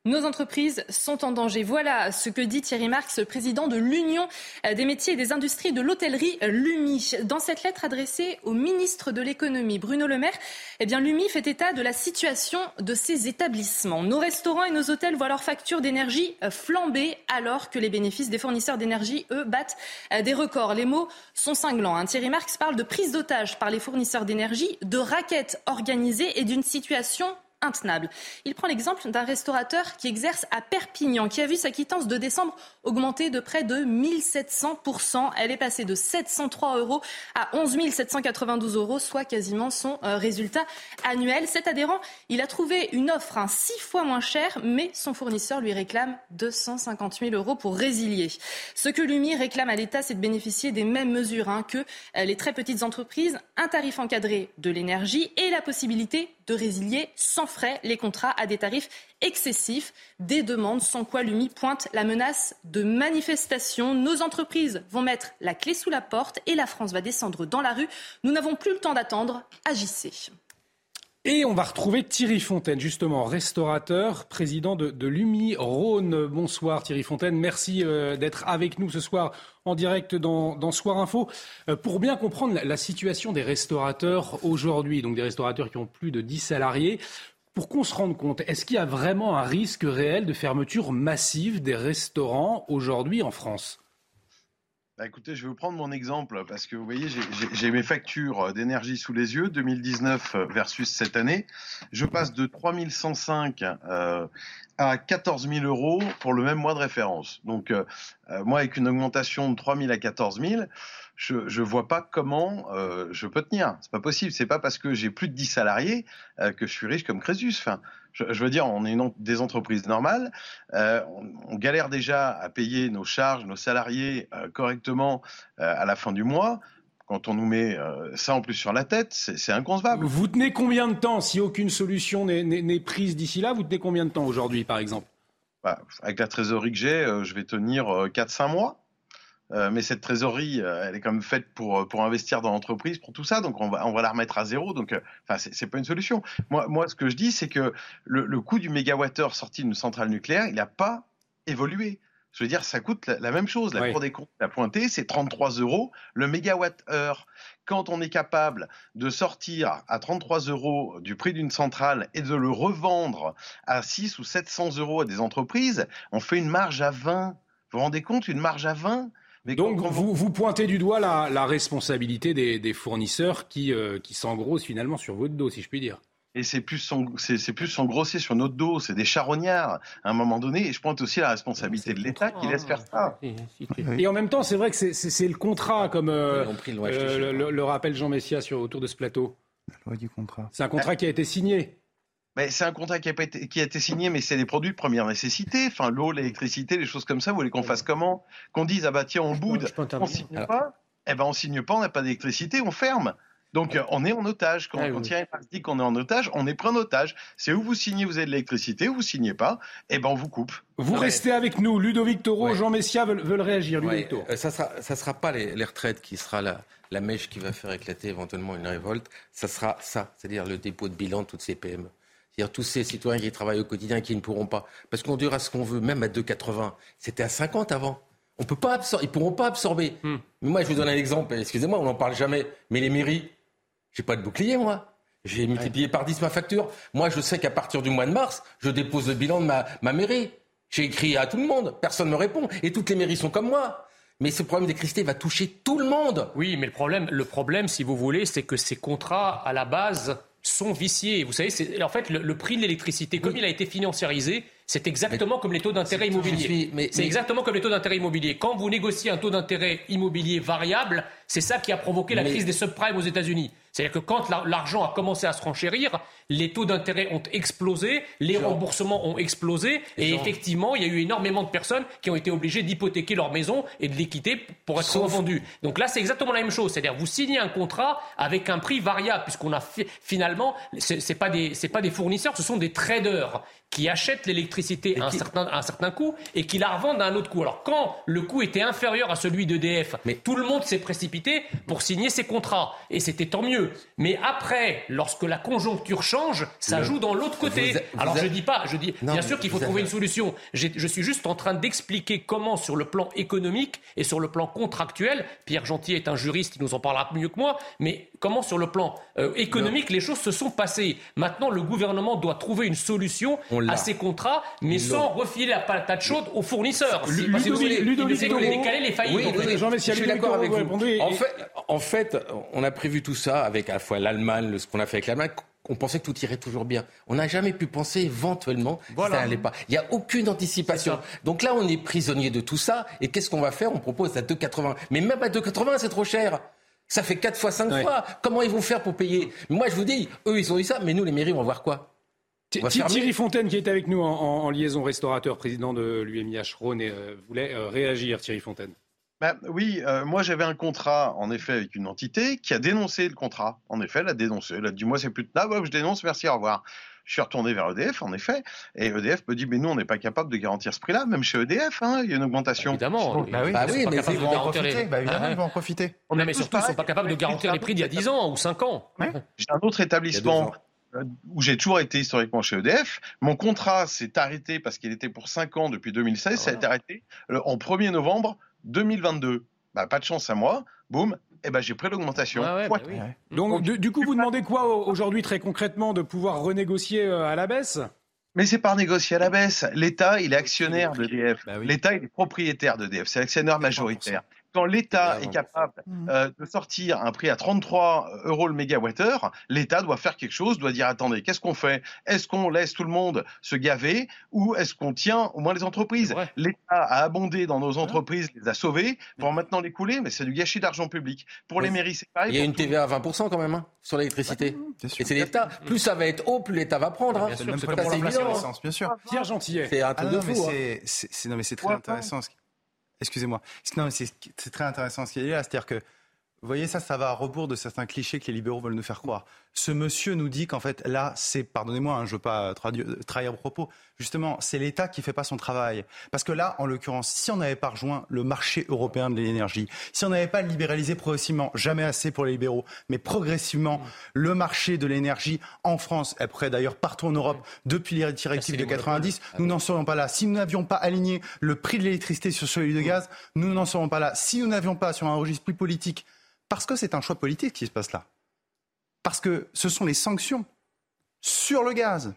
Nos entreprises sont en danger. Voilà ce que dit Thierry Marx, président de l'Union des métiers et des industries de l'hôtellerie, l'UMI. Dans cette lettre adressée au ministre de l'économie, Bruno Le Maire, eh bien, l'UMI fait état de la situation de ces établissements. Nos restaurants et nos hôtels voient leurs factures d'énergie flamber alors que les bénéfices des fournisseurs d'énergie, eux, battent des records. Les mots sont cinglants. Hein. Thierry Marx parle de prise d'otage par les fournisseurs d'énergie, de raquettes organisées et d'une situation intenable. Il prend l'exemple d'un restaurateur qui exerce à Perpignan, qui a vu sa quittance de décembre augmenter de près de 1700%. Elle est passée de 703 euros à 11 792 euros, soit quasiment son euh, résultat annuel. Cet adhérent, il a trouvé une offre un six fois moins chère, mais son fournisseur lui réclame 250 000 euros pour résilier. Ce que l'UMI réclame à l'État, c'est de bénéficier des mêmes mesures hein, que euh, les très petites entreprises, un tarif encadré de l'énergie et la possibilité de résilier sans frais les contrats à des tarifs excessifs, des demandes sans quoi l'UMI pointe la menace de manifestations. Nos entreprises vont mettre la clé sous la porte et la France va descendre dans la rue. Nous n'avons plus le temps d'attendre. Agissez. Et on va retrouver Thierry Fontaine, justement, restaurateur, président de, l'UMI Rhône. Bonsoir Thierry Fontaine, merci euh, d'être avec nous ce soir en direct dans, Soir Info. Euh, pour bien comprendre la, situation des restaurateurs aujourd'hui, donc des restaurateurs qui ont plus de 10 salariés, pour qu'on se rende compte, est-ce qu'il y a vraiment un risque réel de fermeture massive des restaurants aujourd'hui en France? Bah, écoutez, je vais vous prendre mon exemple parce que vous voyez, j'ai mes factures d'énergie sous les yeux, 2019 versus cette année. Je passe de 3105 euh, à 14 000 euros pour le même mois de référence. Donc, euh, euh, moi, avec une augmentation de 3 000 à 14 000, je ne vois pas comment euh, je peux tenir. C'est pas possible. C'est pas parce que j'ai plus de 10 salariés euh, que je suis riche comme Crésus. Je, veux dire, on est des entreprises normales. Euh, on, galère déjà à payer nos charges, nos salariés correctement à la fin du mois. Quand on nous met ça en plus sur la tête, c'est inconcevable. Vous tenez combien de temps si aucune solution n'est prise d'ici là Vous tenez combien de temps aujourd'hui, par exemple? Bah, Avec la trésorerie que j'ai, je vais tenir 4-5 mois. Euh, mais cette trésorerie, euh, elle est quand même faite pour, euh, pour investir dans l'entreprise, pour tout ça. Donc, on va, on va la remettre à zéro. Donc, enfin, c'est pas une solution. Moi, moi, ce que je dis, c'est que le, le coût du mégawattheure sorti d'une centrale nucléaire, il n'a pas évolué. Je veux dire, ça coûte la, même chose. La Cour des comptes l'a pointé, c'est 33 euros le mégawatt-heure. Quand on est capable de sortir à 33 euros du prix d'une centrale et de le revendre à 6 ou 700 euros à des entreprises, on fait une marge à 20. Vous vous rendez compte, une marge à 20 donc vous, vous pointez du doigt la, responsabilité des, fournisseurs qui, euh, qui s'engrossent finalement sur votre dos, si je puis dire. Et c'est plus c'est plus s'engrosser sur notre dos, c'est des charognards à un moment donné. Et je pointe aussi la responsabilité de l'État qui laisse faire ça. Et en même temps, c'est vrai que c'est le contrat, comme euh, euh, le, rappelle Jean Messia sur, autour de ce plateau. La loi du contrat. C'est un contrat qui a été signé c'est un contrat qui a, été, qui a, été, signé, mais c'est des produits de première nécessité. Enfin, l'eau, l'électricité, les choses comme ça. Vous voulez qu'on fasse comment? Qu'on dise, ah bah tiens, on boude, on signe pas Eh ben, on signe pas, on n'a pas d'électricité, on ferme. Donc on est en otage. Quand, Ah, quand oui. Thierry Marx dit qu'on est en otage, on est pris en otage. C'est où vous signez, vous avez de l'électricité, ou vous signez pas, et ben on vous coupe. Vous restez avec nous. Ludovic Toro, Jean Messia veulent, veulent réagir. Ouais, Ludovic Toro. euh, ça sera, ça sera pas les, les retraites qui sera la, la mèche qui va faire éclater éventuellement une révolte. Ça sera ça, c'est-à-dire le dépôt de bilan de toutes ces PME. C'est-à-dire tous ces citoyens qui travaillent au quotidien et qui ne pourront pas. Parce qu'on dira ce qu'on veut, même à 2,80. C'était à 50 avant. On peut pas absorber, ils pourront pas absorber. Hmm. Mais moi, je vous donne un exemple. Excusez-moi, on n'en parle jamais. Mais les mairies, j'ai pas de bouclier, moi. J'ai multiplié par 10 ma facture. Moi, je sais qu'à partir du mois de mars, je dépose le bilan de ma, ma mairie. J'ai écrit à tout le monde. Personne ne me répond. Et toutes les mairies sont comme moi. Mais ce problème d'électricité va toucher tout le monde. Oui, mais le problème, le problème, si vous voulez, c'est que ces contrats, à la base, sont viciés. Vous savez, c'est- en fait, le, le prix de l'électricité, comme il a été financiarisé, c'est exactement comme les taux d'intérêt suis- mais- C'est mais- exactement comme les taux d'intérêt immobiliers. Quand vous négociez un taux d'intérêt immobilier variable, c'est ça qui a provoqué la crise des subprimes aux États-Unis. C'est-à-dire que quand la- l'argent a commencé à se renchérir, les taux d'intérêt ont explosé, les remboursements ont explosé, et effectivement, il y a eu énormément de personnes qui ont été obligées d'hypothéquer leur maison et de les quitter pour être revendues. Donc là, c'est exactement la même chose. C'est-à-dire, vous signez un contrat avec un prix variable, puisqu'on a fi- finalement, c'est c'est pas des, c'est pas des fournisseurs, ce sont des traders qui achètent l'électricité à un certain, à un certain coût et qui la revendent à un autre coût. Alors quand le coût était inférieur à celui d'EDF, tout le monde s'est précipité pour signer ces contrats et c'était tant mieux. Mais après, lorsque la conjoncture change, ça Le- joue dans l'autre côté. Vous a- vous Alors a- je dis pas, je dis Non, bien sûr qu'il faut trouver une solution. Je suis juste en train d'expliquer comment, sur le plan économique et sur le plan contractuel, Pierre Gentil est un juriste, il nous en parlera mieux que moi, mais comment, sur le plan euh, économique, les choses se sont passées. Maintenant, le gouvernement doit trouver une solution. À ces contrats, mais sans refiler la patate chaude aux fournisseurs. Ludovic- décaler les faillites. Oui, Jean Messia, je suis d'accord avec vous En fait, on a prévu tout ça avec à la fois l'Allemagne, le- ce qu'on a fait avec l'Allemagne. On pensait que tout irait toujours bien. On n'a jamais pu penser éventuellement que ça n'allait pas. Il n'y a aucune anticipation. Donc là, on est prisonnier de tout ça. Et qu'est-ce qu'on va faire? On propose à 2,80. Mais même à 2,80, c'est trop cher. Ça fait 4 fois, 5 Ouais. fois. Comment ils vont faire pour payer? Moi, je vous dis, eux, ils ont eu ça, mais nous, les mairies, on va voir quoi On va Thi- fermer. Thierry Fontaine, qui est avec nous en, en- en liaison restaurateur, président de l'UMIH Rhône, euh, voulait euh, réagir, Thierry Fontaine. Ben, oui, euh, moi j'avais un contrat en effet avec une entité qui a dénoncé le contrat. En effet, elle a dénoncé. Elle a dit moi c'est plus tenable, hop, je dénonce, merci, au revoir. Je suis retourné vers EDF, en effet, et EDF me dit mais nous on n'est pas capable de garantir ce prix-là, même chez EDF, hein, il y a une augmentation. Évidemment. Bah oui, Bah oui, mais ils de vont en profiter. les- Bah évidemment, Ah ouais. ils vont en profiter. On Non, mais surtout, ils ne sont pas capables de garantir les prix d'il y a 10 ans ou 5 ans. J'ai un autre établissement où j'ai toujours été historiquement chez EDF. Mon contrat s'est arrêté parce qu'il était pour 5 ans depuis 2016. Ça a été arrêté euh, en 1er novembre 2022. Bah, pas de chance à moi. Boum. Et ben j'ai pris l'augmentation. Ouais, ouais, Fois bah oui. Donc, du, du coup, vous demandez quoi au- aujourd'hui, très concrètement, de pouvoir renégocier euh, à la baisse? Mais c'est pas négocié à la baisse. L'État, il est actionnaire d'EDF. Bah oui. L'État, il est propriétaire d'EDF. C'est l'actionnaire majoritaire. Quand l'État est capable euh, de sortir un prix à 33 euros le mégawattheure, l'État doit faire quelque chose, doit dire attendez, qu'est-ce qu'on fait? Est-ce qu'on laisse tout le monde se gaver ou est-ce qu'on tient au moins les entreprises? L'État a abondé dans nos entreprises, les a sauvées pour maintenant les couler, mais c'est du gâchis d'argent public. Pour les mairies, c'est pareil. Il y a une TVA à 20% quand même hein, sur l'électricité. Et c'est l'État. Plus ça va être haut, plus l'État va prendre. hein. Problème pour c'est hein. bien sûr. Pierre Gentillet. C'est un Ah truc non, de mais fou. hein. non, mais c'est très intéressant. ce qui- Excusez-moi. Non, c'est très intéressant ce qu'il y a là. C'est-à-dire que, vous voyez, ça, ça va à rebours de certains clichés que les libéraux veulent nous faire croire. Ce monsieur nous dit qu'en fait, là, c'est, pardonnez-moi, hein, je veux pas tradu- trahir vos propos, justement, c'est l'État qui fait pas son travail. Parce que là, en l'occurrence, si on n'avait pas rejoint le marché européen de l'énergie, si on n'avait pas libéralisé progressivement, jamais assez pour les libéraux, mais progressivement, le marché de l'énergie en France, et après d'ailleurs partout en Europe, depuis les directives de 90, nous n'en serions pas là. Si nous n'avions pas aligné le prix de l'électricité sur celui de gaz, nous n'en serions pas là. Si nous n'avions pas sur un registre plus politique, parce que c'est un choix politique qui se passe là, parce que ce sont les sanctions sur le gaz,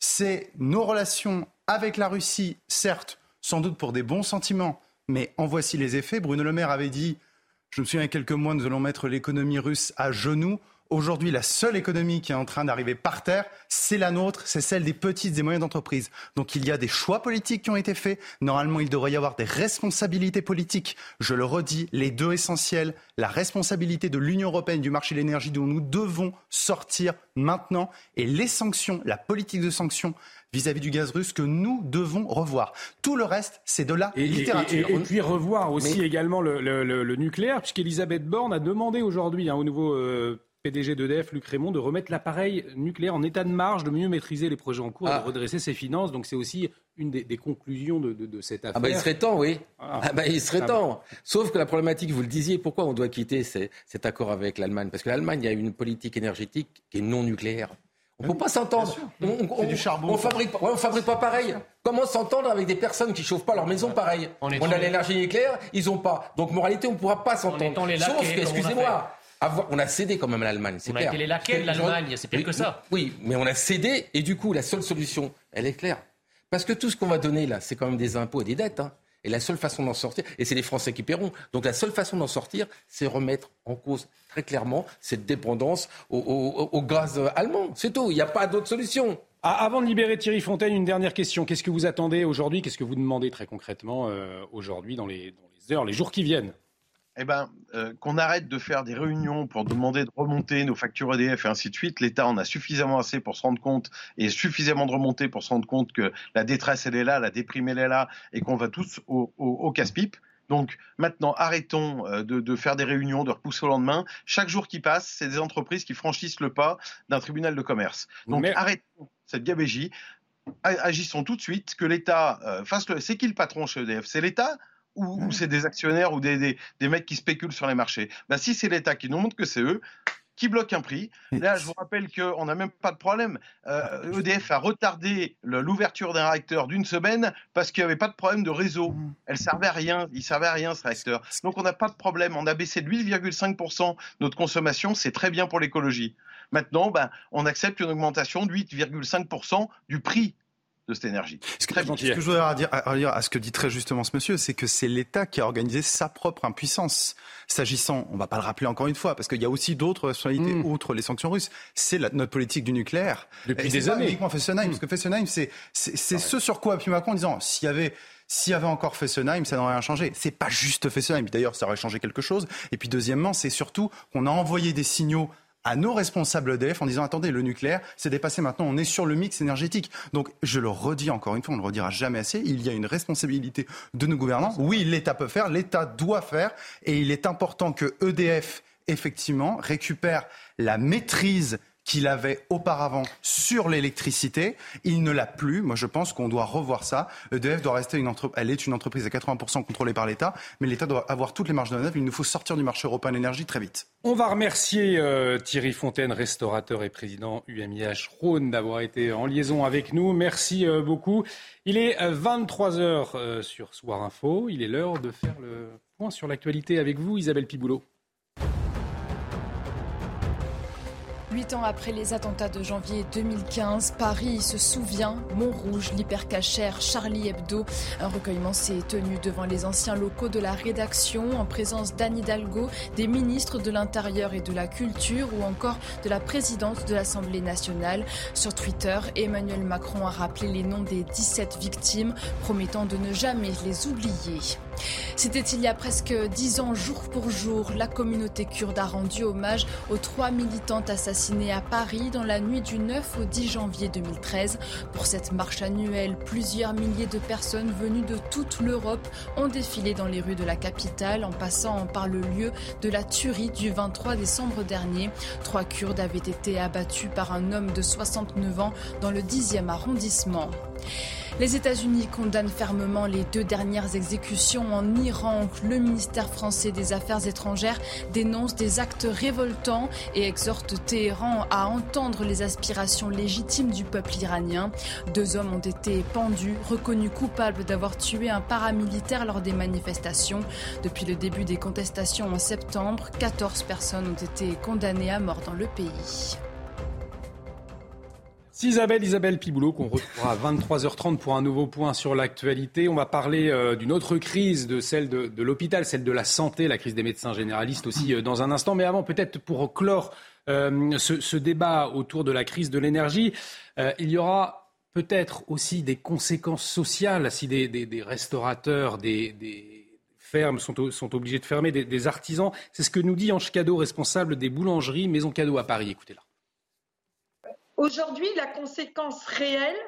c'est nos relations avec la Russie, certes, sans doute pour des bons sentiments, mais en voici les effets. Bruno Le Maire avait dit, je me souviens il y quelques mois, nous allons mettre l'économie russe à genoux. Aujourd'hui, la seule économie qui est en train d'arriver par terre, c'est la nôtre, c'est celle des petites et moyennes entreprises. Donc il y a des choix politiques qui ont été faits. Normalement, il devrait y avoir des responsabilités politiques. Je le redis, les deux essentiels, la responsabilité de l'Union européenne du marché de l'énergie dont nous devons sortir maintenant et les sanctions, la politique de sanctions vis-à-vis du gaz russe que nous devons revoir. Tout le reste, c'est de la Et, et- littérature. et- et puis revoir aussi Mais- également le, le- le- le nucléaire, puisqu'Elisabeth Borne a demandé aujourd'hui hein, au nouveau euh, PDG d'EDF, Luc Raymond, de remettre l'appareil nucléaire en état de marge, de mieux maîtriser les projets en cours et de ah. redresser ses finances. Donc c'est aussi une des, conclusions de, cette affaire. Ah bah il serait temps, oui. Ah, bah il serait ah temps. Sauf que la problématique, vous le disiez, pourquoi on doit quitter cet accord avec l'Allemagne? Parce que l'Allemagne a une politique énergétique qui est non nucléaire. On ne peut pas s'entendre. On, du charbon. On fabrique, on fabrique pas pareil. Comment s'entendre avec des personnes qui chauffent pas leur maison pareil? On, a l'énergie nucléaire, ils ont pas. Donc moralité, on ne pourra pas s'entendre. Sauf que, excusez-moi, on a cédé quand même à l'Allemagne, c'est clair. On a été les laquais de l'Allemagne, c'est pire que ça. Oui, mais on a cédé et du coup, la seule solution, elle est claire. Parce que tout ce qu'on va donner là, c'est quand même des impôts et des dettes. Hein. Et la seule façon d'en sortir, et c'est les Français qui paieront, donc la seule façon d'en sortir, c'est remettre en cause très clairement cette dépendance au, gaz allemand. C'est tout, il n'y a pas d'autre solution. Ah, avant de libérer Thierry Fontaine, une dernière question. Qu'est-ce que vous attendez aujourd'hui? Qu'est-ce que vous demandez très concrètement euh, aujourd'hui dans les heures, les jours qui viennent? Eh ben, euh, qu'on arrête de faire des réunions pour demander de remonter nos factures EDF et ainsi de suite. L'État en a suffisamment assez pour se rendre compte et suffisamment de remonter pour se rendre compte que la détresse, elle est là, la déprime, elle est là et qu'on va tous au, casse-pipe. Donc maintenant, arrêtons euh, de, faire des réunions, de repousser au lendemain. Chaque jour qui passe, c'est des entreprises qui franchissent le pas d'un tribunal de commerce. Donc arrêtons cette gabégie, agissons tout de suite, que l'État euh, fasse le... C'est qui le patron chez EDF C'est l'État? Ou, c'est des actionnaires ou des, des, mecs qui spéculent sur les marchés ben, Si c'est l'État qui nous montre que c'est eux, qui bloquent un prix. Là, je vous rappelle qu'on n'a même pas de problème. EDF euh, e a retardé l'ouverture d'un réacteur d'une semaine parce qu'il n'y avait pas de problème de réseau. Mmh. Elle servait à rien. Il servait à rien ce réacteur. Donc on n'a pas de problème. On a baissé de 8,5% notre consommation. C'est très bien pour l'écologie. Maintenant, ben, on accepte une augmentation de 8,5% du prix de cette énergie. Ce que, je voudrais dire, à, ce que dit très justement ce monsieur, c'est que c'est l'État qui a organisé sa propre impuissance. S'agissant, on ne va pas le rappeler encore une fois, parce qu'il y a aussi d'autres responsabilités outre hmm. autres les sanctions russes. C'est notre politique du nucléaire. Depuis des années. Uniquement Fessenheim, hmm. parce que Fessenheim, c'est ce sur quoi appuie Macron en disant s'il y avait s'il y avait encore Fessenheim, ça n'aurait rien changé. C'est pas juste Fessenheim. D'ailleurs, ça aurait changé quelque chose. Et puis, deuxièmement, c'est surtout qu'on a envoyé des signaux à nos responsables EDF en disant attendez, le nucléaire, c'est dépassé maintenant, on est sur le mix énergétique. Donc je le redis encore une fois, on ne le redira jamais assez, il y a une responsabilité de nos gouvernants. Oui, l'État peut faire, l'État doit faire, et il est important que EDF, effectivement, récupère la maîtrise qu'il avait auparavant sur l'électricité. Il ne l'a plus. Moi, je pense qu'on doit revoir ça. EDF doit rester une entreprise. Elle est une entreprise à 80% contrôlée par l'État, mais l'État doit avoir toutes les marges de manœuvre. Il nous faut sortir du marché européen de l'énergie très vite. On va remercier euh, Thierry Fontaine, restaurateur et président UMIH Rhône, d'avoir été en liaison avec nous. Merci euh, beaucoup. Il est 23h euh, sur Soir Info. Il est l'heure de faire le point sur l'actualité avec vous, Isabelle Piboulot. Huit ans après les attentats de janvier 2015, Paris se souvient, Montrouge, l'hypercachère, Charlie Hebdo. Un recueillement s'est tenu devant les anciens locaux de la rédaction en présence d'Anne Hidalgo, des ministres de l'Intérieur et de la Culture ou encore de la présidente de l'Assemblée nationale. Sur Twitter, Emmanuel Macron a rappelé les noms des 17 victimes, promettant de ne jamais les oublier. C'était il y a presque dix ans, jour pour jour, la communauté kurde a rendu hommage aux trois militantes assassinées à Paris dans la nuit du 9 au 10 janvier 2013. Pour cette marche annuelle, plusieurs milliers de personnes venues de toute l'Europe ont défilé dans les rues de la capitale en passant par le lieu de la tuerie du 23 décembre dernier. Trois Kurdes avaient été abattus par un homme de 69 ans dans le 10e arrondissement. Les États-Unis condamnent fermement les deux dernières exécutions en Iran. Le ministère français des Affaires étrangères dénonce des actes révoltants et exhorte Téhéran à entendre les aspirations légitimes du peuple iranien. Deux hommes ont été pendus, reconnus coupables d'avoir tué un paramilitaire lors des manifestations. Depuis le début des contestations en septembre, 14 personnes ont été condamnées à mort dans le pays. Isabelle, Isabelle Piboulot, qu'on retrouvera à 23h30 pour un nouveau point sur l'actualité. On va parler euh, d'une autre crise, de celle de, l'hôpital, celle de la santé, la crise des médecins généralistes aussi euh, dans un instant. Mais avant, peut-être pour clore euh, ce, débat autour de la crise de l'énergie, il y aura peut-être aussi des conséquences sociales si des, restaurateurs, des, fermes sont, obligés de fermer, des, artisans. C'est ce que nous dit Ange Cadeau, responsable des boulangeries Maison Cadeau à Paris. Écoutez-la. Aujourd'hui, la conséquence réelle,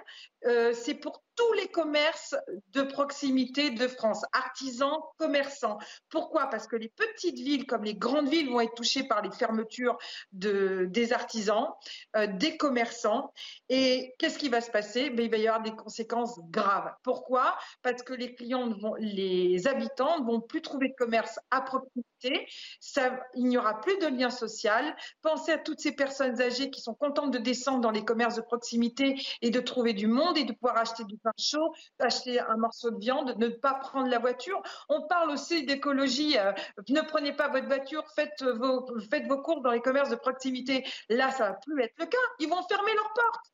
euh, c'est pour tous les commerces de proximité de France, artisans, commerçants. Pourquoi? Parce que les petites villes comme les grandes villes vont être touchées par les fermetures de, des artisans, euh, des commerçants. Et qu'est-ce qui va se passer? Ben, Il va y avoir des conséquences graves. Pourquoi? Parce que les clients, vont, les habitants ne vont plus trouver de commerce à proximité. Ça, il n'y aura plus de lien social. Pensez à toutes ces personnes âgées qui sont contentes de descendre dans les commerces de proximité et de trouver du monde et de pouvoir acheter du pain chaud, acheter un morceau de viande, ne pas prendre la voiture. On parle aussi d'écologie. Euh, ne prenez pas votre voiture, faites vos, faites vos courses dans les commerces de proximité. Là, ça va plus être le cas. Ils vont fermer leurs portes.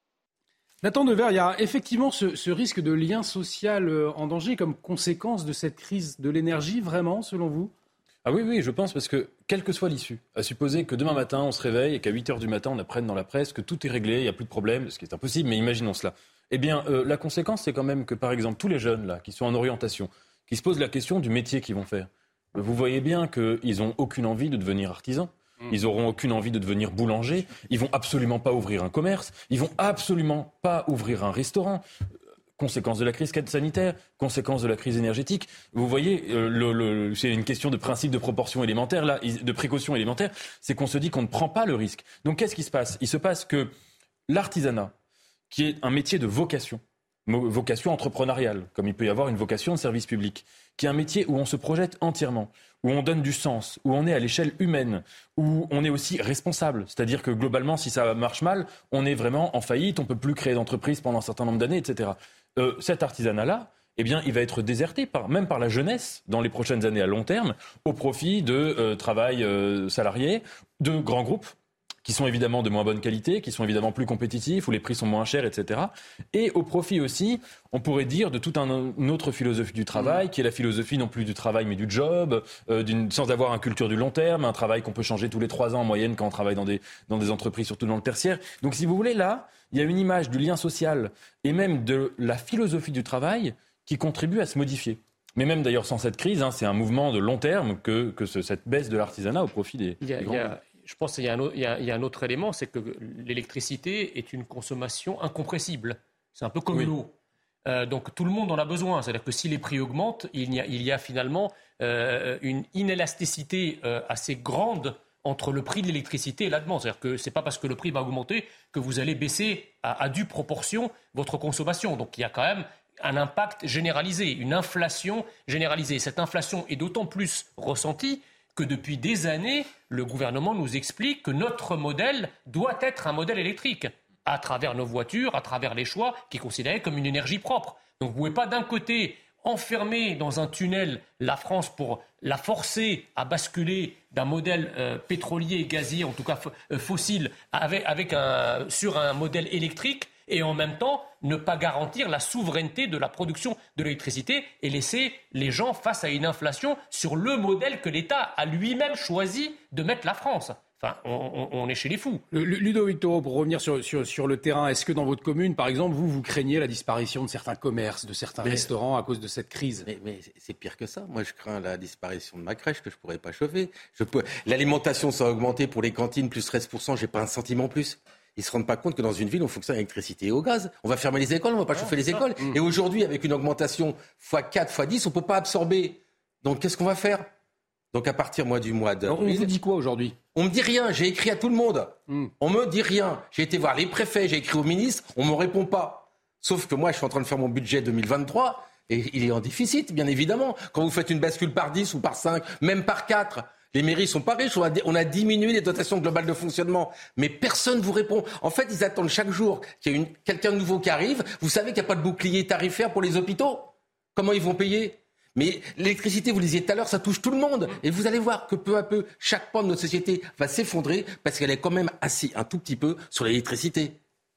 Nathan Devers, il y a effectivement ce, ce, risque de lien social euh, en danger comme conséquence de cette crise de l'énergie, vraiment, selon vous? Ah oui, oui, je pense, parce que quelle que soit l'issue, à supposer que demain matin, on se réveille et qu'à 8 heures du matin, on apprenne dans la presse que tout est réglé, il n'y a plus de problème, ce qui est impossible, mais imaginons cela. Eh bien, euh, la conséquence, c'est quand même que, par exemple, tous les jeunes là, qui sont en orientation, qui se posent la question du métier qu'ils vont faire, vous voyez bien qu'ils n'ont aucune envie de devenir artisans. Mmh. Ils n'auront aucune envie de devenir boulanger. Ils vont absolument pas ouvrir un commerce. Ils vont absolument pas ouvrir un restaurant. Conséquence de la crise sanitaire, conséquence de la crise énergétique. Vous voyez, euh, le, c'est une question de principe de proportion élémentaire, là, de précaution élémentaire. C'est qu'on se dit qu'on ne prend pas le risque. Donc, qu'est-ce qui se passe? Il se passe que l'artisanat, qui est un métier de vocation, vocation entrepreneuriale, comme il peut y avoir une vocation de service public, qui est un métier où on se projette entièrement, où on donne du sens, où on est à l'échelle humaine, où on est aussi responsable. C'est-à-dire que globalement, si ça marche mal, on est vraiment en faillite, on peut plus créer d'entreprise pendant un certain nombre d'années, etc. Euh, cet artisanat-là, eh bien, il va être déserté par, même par la jeunesse dans les prochaines années à long terme, au profit de euh, travail euh, salarié, de grands groupes qui sont évidemment de moins bonne qualité, qui sont évidemment plus compétitifs, où les prix sont moins chers, etc. Et au profit aussi, on pourrait dire, de toute un, une autre philosophie du travail, qui est la philosophie non plus du travail mais du job, euh, sans avoir une culture du long terme, un travail qu'on peut changer tous les trois ans en moyenne quand on travaille dans des, dans des entreprises, surtout dans le tertiaire. Donc si vous voulez, là, il y a une image du lien social et même de la philosophie du travail qui contribue à se modifier. Mais même d'ailleurs sans cette crise, hein, c'est un mouvement de long terme que, que ce, cette baisse de l'artisanat au profit des, il y a, des il y a, je pense qu'il y, y, y, a un autre élément, c'est que l'électricité est une consommation incompressible. C'est un peu comme oui. l'eau. Euh, donc tout le monde en a besoin. C'est-à-dire que si les prix augmentent, il y a, il y a finalement euh, une inélasticité euh, assez grande entre le prix de l'électricité et la demande. C'est-à-dire que ce n'est pas parce que le prix va augmenter que vous allez baisser à, à due proportion votre consommation. Donc il y a quand même un impact généralisé, une inflation généralisée. Cette inflation est d'autant plus ressentie que depuis des années, le gouvernement nous explique que notre modèle doit être un modèle électrique, à travers nos voitures, à travers les choix qui est comme une énergie propre. Donc vous ne pouvez pas d'un côté enfermer dans un tunnel la France pour la forcer à basculer d'un modèle euh, pétrolier et gazier, en tout cas euh, fossile, avec, sur un modèle électrique et en même temps ne pas garantir la souveraineté de la production de l'électricité et laisser les gens face à une inflation sur le modèle que l'État a lui-même choisi de mettre la France. Enfin, on, on, est chez les fous. Ludovic Toro, pour revenir sur, sur, sur le terrain, est-ce que dans votre commune, par exemple, vous, vous craignez la disparition de certains commerces, de certains mais, restaurants à cause de cette crise? Mais, mais c'est pire que ça. Moi, je crains la disparition de ma crèche que je ne pourrais pas chauffer. Peux... L'alimentation, ça a augmenté pour les cantines, plus 13%, j'ai pas un sentiment plus ils se rendent pas compte que dans une ville, on fonctionne à l'électricité et au gaz. On va fermer les écoles, on va pas ah, chauffer les écoles. Mmh. Et aujourd'hui, avec une augmentation x4, x10, on peut pas absorber. Donc, qu'est-ce qu'on va faire? Donc, à partir moi, du mois de. on vous dit quoi aujourd'hui? On me dit rien. J'ai écrit à tout le monde. Mmh. On me dit rien. J'ai été voir les préfets, j'ai écrit au ministre, on me répond pas. Sauf que moi, je suis en train de faire mon budget 2023 et il est en déficit, bien évidemment. Quand vous faites une bascule par 10 ou par 5, même par 4, les mairies sont pas riches, on a, diminué les dotations globales de fonctionnement, mais personne ne vous répond. En fait, ils attendent chaque jour qu'il y ait quelqu'un de nouveau qui arrive. Vous savez qu'il n'y a pas de bouclier tarifaire pour les hôpitaux Comment ils vont payer? Mais l'électricité, vous le disiez tout à l'heure, ça touche tout le monde. Et vous allez voir que peu à peu, chaque pan de notre société va s'effondrer parce qu'elle est quand même assise un tout petit peu sur l'électricité.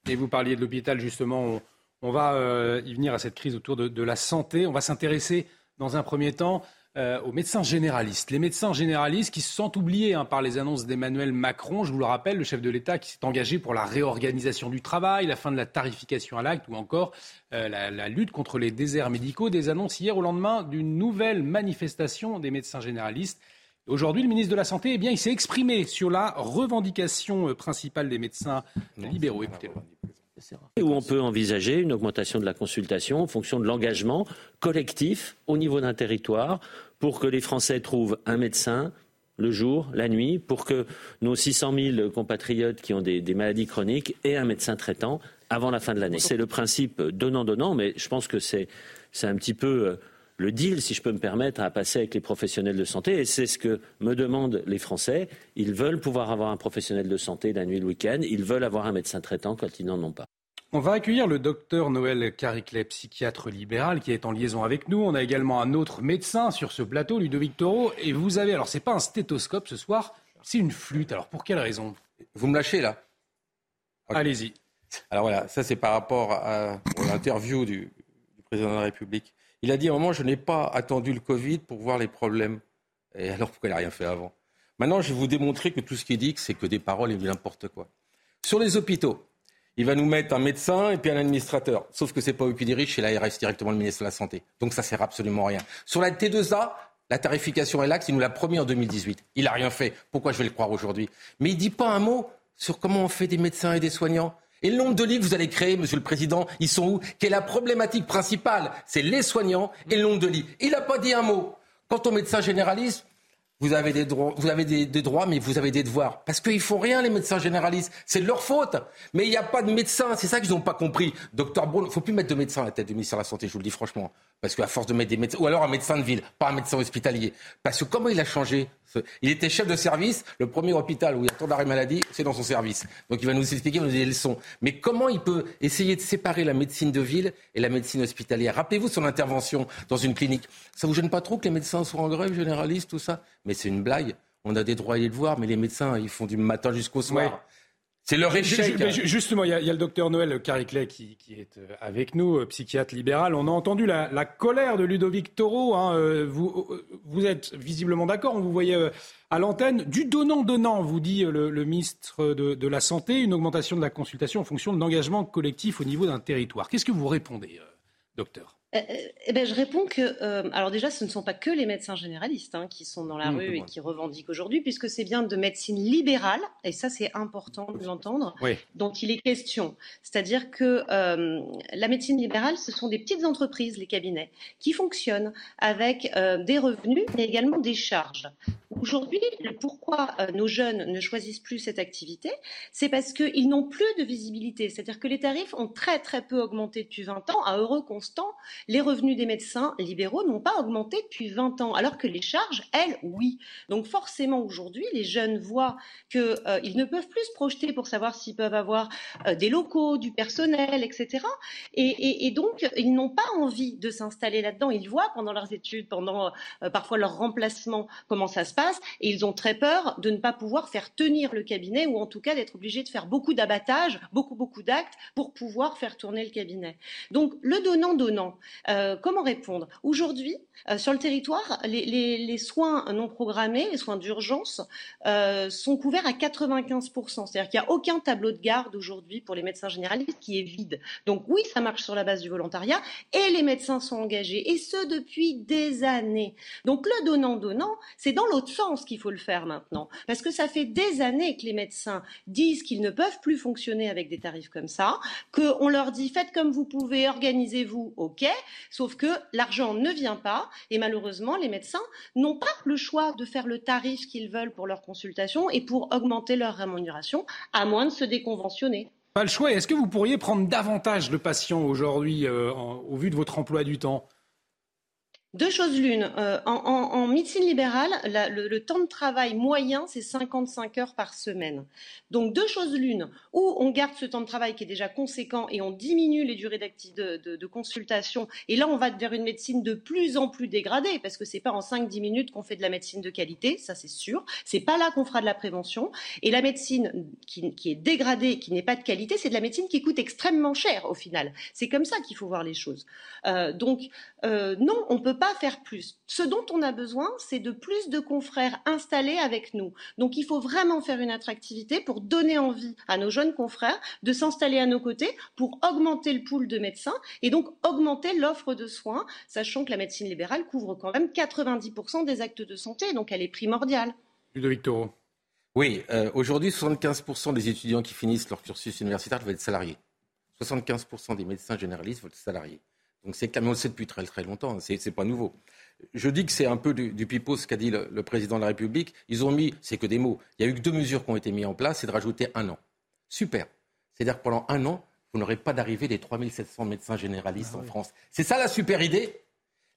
Et vous parliez de l'hôpital, justement. On, va euh, y venir à cette crise autour de la santé. On va s'intéresser dans un premier temps euh, aux médecins généralistes. Les médecins généralistes qui se sentent oubliés hein, par les annonces d'Emmanuel Macron. Je vous le rappelle, le chef de l'État qui s'est engagé pour la réorganisation du travail, la fin de la tarification à l'acte ou encore euh, la, la, lutte contre les déserts médicaux. Des annonces hier au lendemain d'une nouvelle manifestation des médecins généralistes. Aujourd'hui, le ministre de la Santé, eh bien, il s'est exprimé sur la revendication euh, principale des médecins libéraux. Écoutez-le. Où on peut envisager une augmentation de la consultation en fonction de l'engagement collectif au niveau d'un territoire pour que les Français trouvent un médecin le jour, la nuit, pour que nos 600 000 compatriotes qui ont des, maladies chroniques aient un médecin traitant avant la fin de l'année. C'est le principe donnant-donnant, mais je pense que c'est un petit peu euh, le deal, si je peux me permettre, à passer avec les professionnels de santé. Et c'est ce que me demandent les Français. Ils veulent pouvoir avoir un professionnel de santé la nuit, le week-end. Ils veulent avoir un médecin traitant quand ils n'en ont pas. On va accueillir le docteur Noël Cariclet, psychiatre libéral, qui est en liaison avec nous. On a également un autre médecin sur ce plateau, Ludovic Toro. Et vous avez, alors c'est pas un stéthoscope ce soir, c'est une flûte. Alors pour quelle raison? Vous me lâchez là? Allez-y. Alors voilà, ça c'est par rapport à, l'interview du, président de la République. Il a dit à un moment, je n'ai pas attendu le Covid pour voir les problèmes. Et alors pourquoi il n'a rien fait avant? Maintenant, je vais vous démontrer que tout ce qu'il dit, c'est que des paroles et du n'importe quoi. Sur les hôpitaux, il va nous mettre un médecin et puis un administrateur. Sauf que c'est pas eux qui dirigent, c'est l'ARS directement le ministre de la Santé. Donc ça sert absolument à rien. Sur la T2A, la tarification est là, il nous l'a promis en 2018. Il n'a rien fait. Pourquoi je vais le croire aujourd'hui? Mais il dit pas un mot sur comment on fait des médecins et des soignants. Et le nombre de lits que vous allez créer, Monsieur le Président, ils sont où? Quelle est la problématique principale C'est les soignants et le nombre de lits. Il n'a pas dit un mot. Quant aux médecins généralistes, vous avez des droits, mais vous avez des devoirs. Parce qu'ils font rien, les médecins généralistes. C'est de leur faute. Mais il n'y a pas de médecins. C'est ça qu'ils n'ont pas compris. Docteur Braun, faut plus mettre de médecins à la tête du ministère de la Santé, je vous le dis franchement. Parce qu'à force de mettre des médecins, ou alors un médecin de ville, pas un médecin hospitalier. Parce que comment il a changé Il était chef de service, le premier hôpital où il y a tant d'arrêt maladie, c'est dans son service. Donc il va nous expliquer, nous donner des leçons. Mais comment il peut essayer de séparer la médecine de ville et la médecine hospitalière? Rappelez-vous son intervention dans une clinique. Ça vous gêne pas trop que les médecins soient en grève, généralistes, tout ça? Mais c'est une blague. On a des droits et des devoirs, mais les médecins, ils font du matin jusqu'au soir. C'est leur échec. Justement, il y, a, le docteur Noël Cariclet qui, est euh, avec nous, euh, psychiatre libéral. On a entendu la, colère de Ludovic Toro. Hein, euh, vous, vous, êtes visiblement d'accord. On vous voyait à l'antenne. Du donnant-donnant, vous dit le, ministre de, la Santé, une augmentation de la consultation en fonction de l'engagement collectif au niveau d'un territoire. Qu'est-ce que vous répondez, docteur? Eh ben, je réponds que, euh, alors déjà, ce ne sont pas que les médecins généralistes hein, qui sont dans la mmh, rue et qui revendiquent aujourd'hui, puisque c'est bien de médecine libérale, et ça c'est important de l'entendre, dont il est question. C'est-à-dire que la médecine libérale, ce sont des petites entreprises, les cabinets, qui fonctionnent avec des revenus, mais également des charges. Aujourd'hui, pourquoi nos jeunes ne choisissent plus cette activité C'est parce qu'ils n'ont plus de visibilité. C'est-à-dire que les tarifs ont très très peu augmenté depuis 20 ans, à euros constants les revenus des médecins libéraux n'ont pas augmenté depuis 20 ans, alors que les charges, elles, oui. Donc forcément, aujourd'hui, les jeunes voient qu'ils euh, ne peuvent plus se projeter pour savoir s'ils peuvent avoir euh, des locaux, du personnel, etc. Et, donc, ils n'ont pas envie de s'installer là-dedans. Ils voient pendant leurs études, pendant euh, parfois leur remplacement, comment ça se passe, et ils ont très peur de ne pas pouvoir faire tenir le cabinet, ou en tout cas d'être obligés de faire beaucoup d'abattage, beaucoup, beaucoup d'actes pour pouvoir faire tourner le cabinet. Donc, le donnant-donnant, euh, comment répondre? Aujourd'hui, euh, sur le territoire, les, soins non programmés, les soins d'urgence, euh, sont couverts à 95%. C'est-à-dire qu'il n'y a aucun tableau de garde aujourd'hui pour les médecins généralistes qui est vide. Donc oui, ça marche sur la base du volontariat et les médecins sont engagés, et ce depuis des années. Donc le donnant-donnant, c'est dans l'autre sens qu'il faut le faire maintenant. Parce que ça fait des années que les médecins disent qu'ils ne peuvent plus fonctionner avec des tarifs comme ça, qu'on leur dit faites comme vous pouvez, organisez-vous, ok, Sauf que l'argent ne vient pas et malheureusement, les médecins n'ont pas le choix de faire le tarif qu'ils veulent pour leur consultation et pour augmenter leur rémunération, à moins de se déconventionner. Pas le choix. Est-ce que vous pourriez prendre davantage de patients aujourd'hui euh, au vu de votre emploi du temps? Deux choses l'une. Euh, en, médecine libérale, le, temps de travail moyen, c'est 55 heures par semaine. Donc deux choses l'une. Ou on garde ce temps de travail qui est déjà conséquent et on diminue les durées de, de, consultation. Et là, on va vers une médecine de plus en plus dégradée parce que c'est pas en 5-10 minutes qu'on fait de la médecine de qualité, ça c'est sûr. C'est pas là qu'on fera de la prévention. Et la médecine qui, est dégradée, qui n'est pas de qualité, c'est de la médecine qui coûte extrêmement cher au final. C'est comme ça qu'il faut voir les choses. Euh, donc euh, non, on peut pas faire plus. Ce dont on a besoin, c'est de plus de confrères installés avec nous. Donc il faut vraiment faire une attractivité pour donner envie à nos jeunes confrères de s'installer à nos côtés pour augmenter le pool de médecins et donc augmenter l'offre de soins, sachant que la médecine libérale couvre quand même 90% des actes de santé, donc elle est primordiale. Ludovic Toro. Oui, euh, aujourd'hui, 75% des étudiants qui finissent leur cursus universitaire doivent être salariés. 75% des médecins généralistes veulent salariés. Donc c'est on le sait depuis très très longtemps, hein. c'est, c'est pas nouveau. Je dis que c'est un peu du, du pipeau ce qu'a dit le, le, président de la République. Ils ont mis, c'est que des mots, il y a eu que deux mesures qui ont été mises en place, c'est de rajouter un an. Super. C'est-à-dire que pendant un an, vous n'aurez pas d'arrivée des 3700 médecins généralistes ah en France. C'est ça la super idée?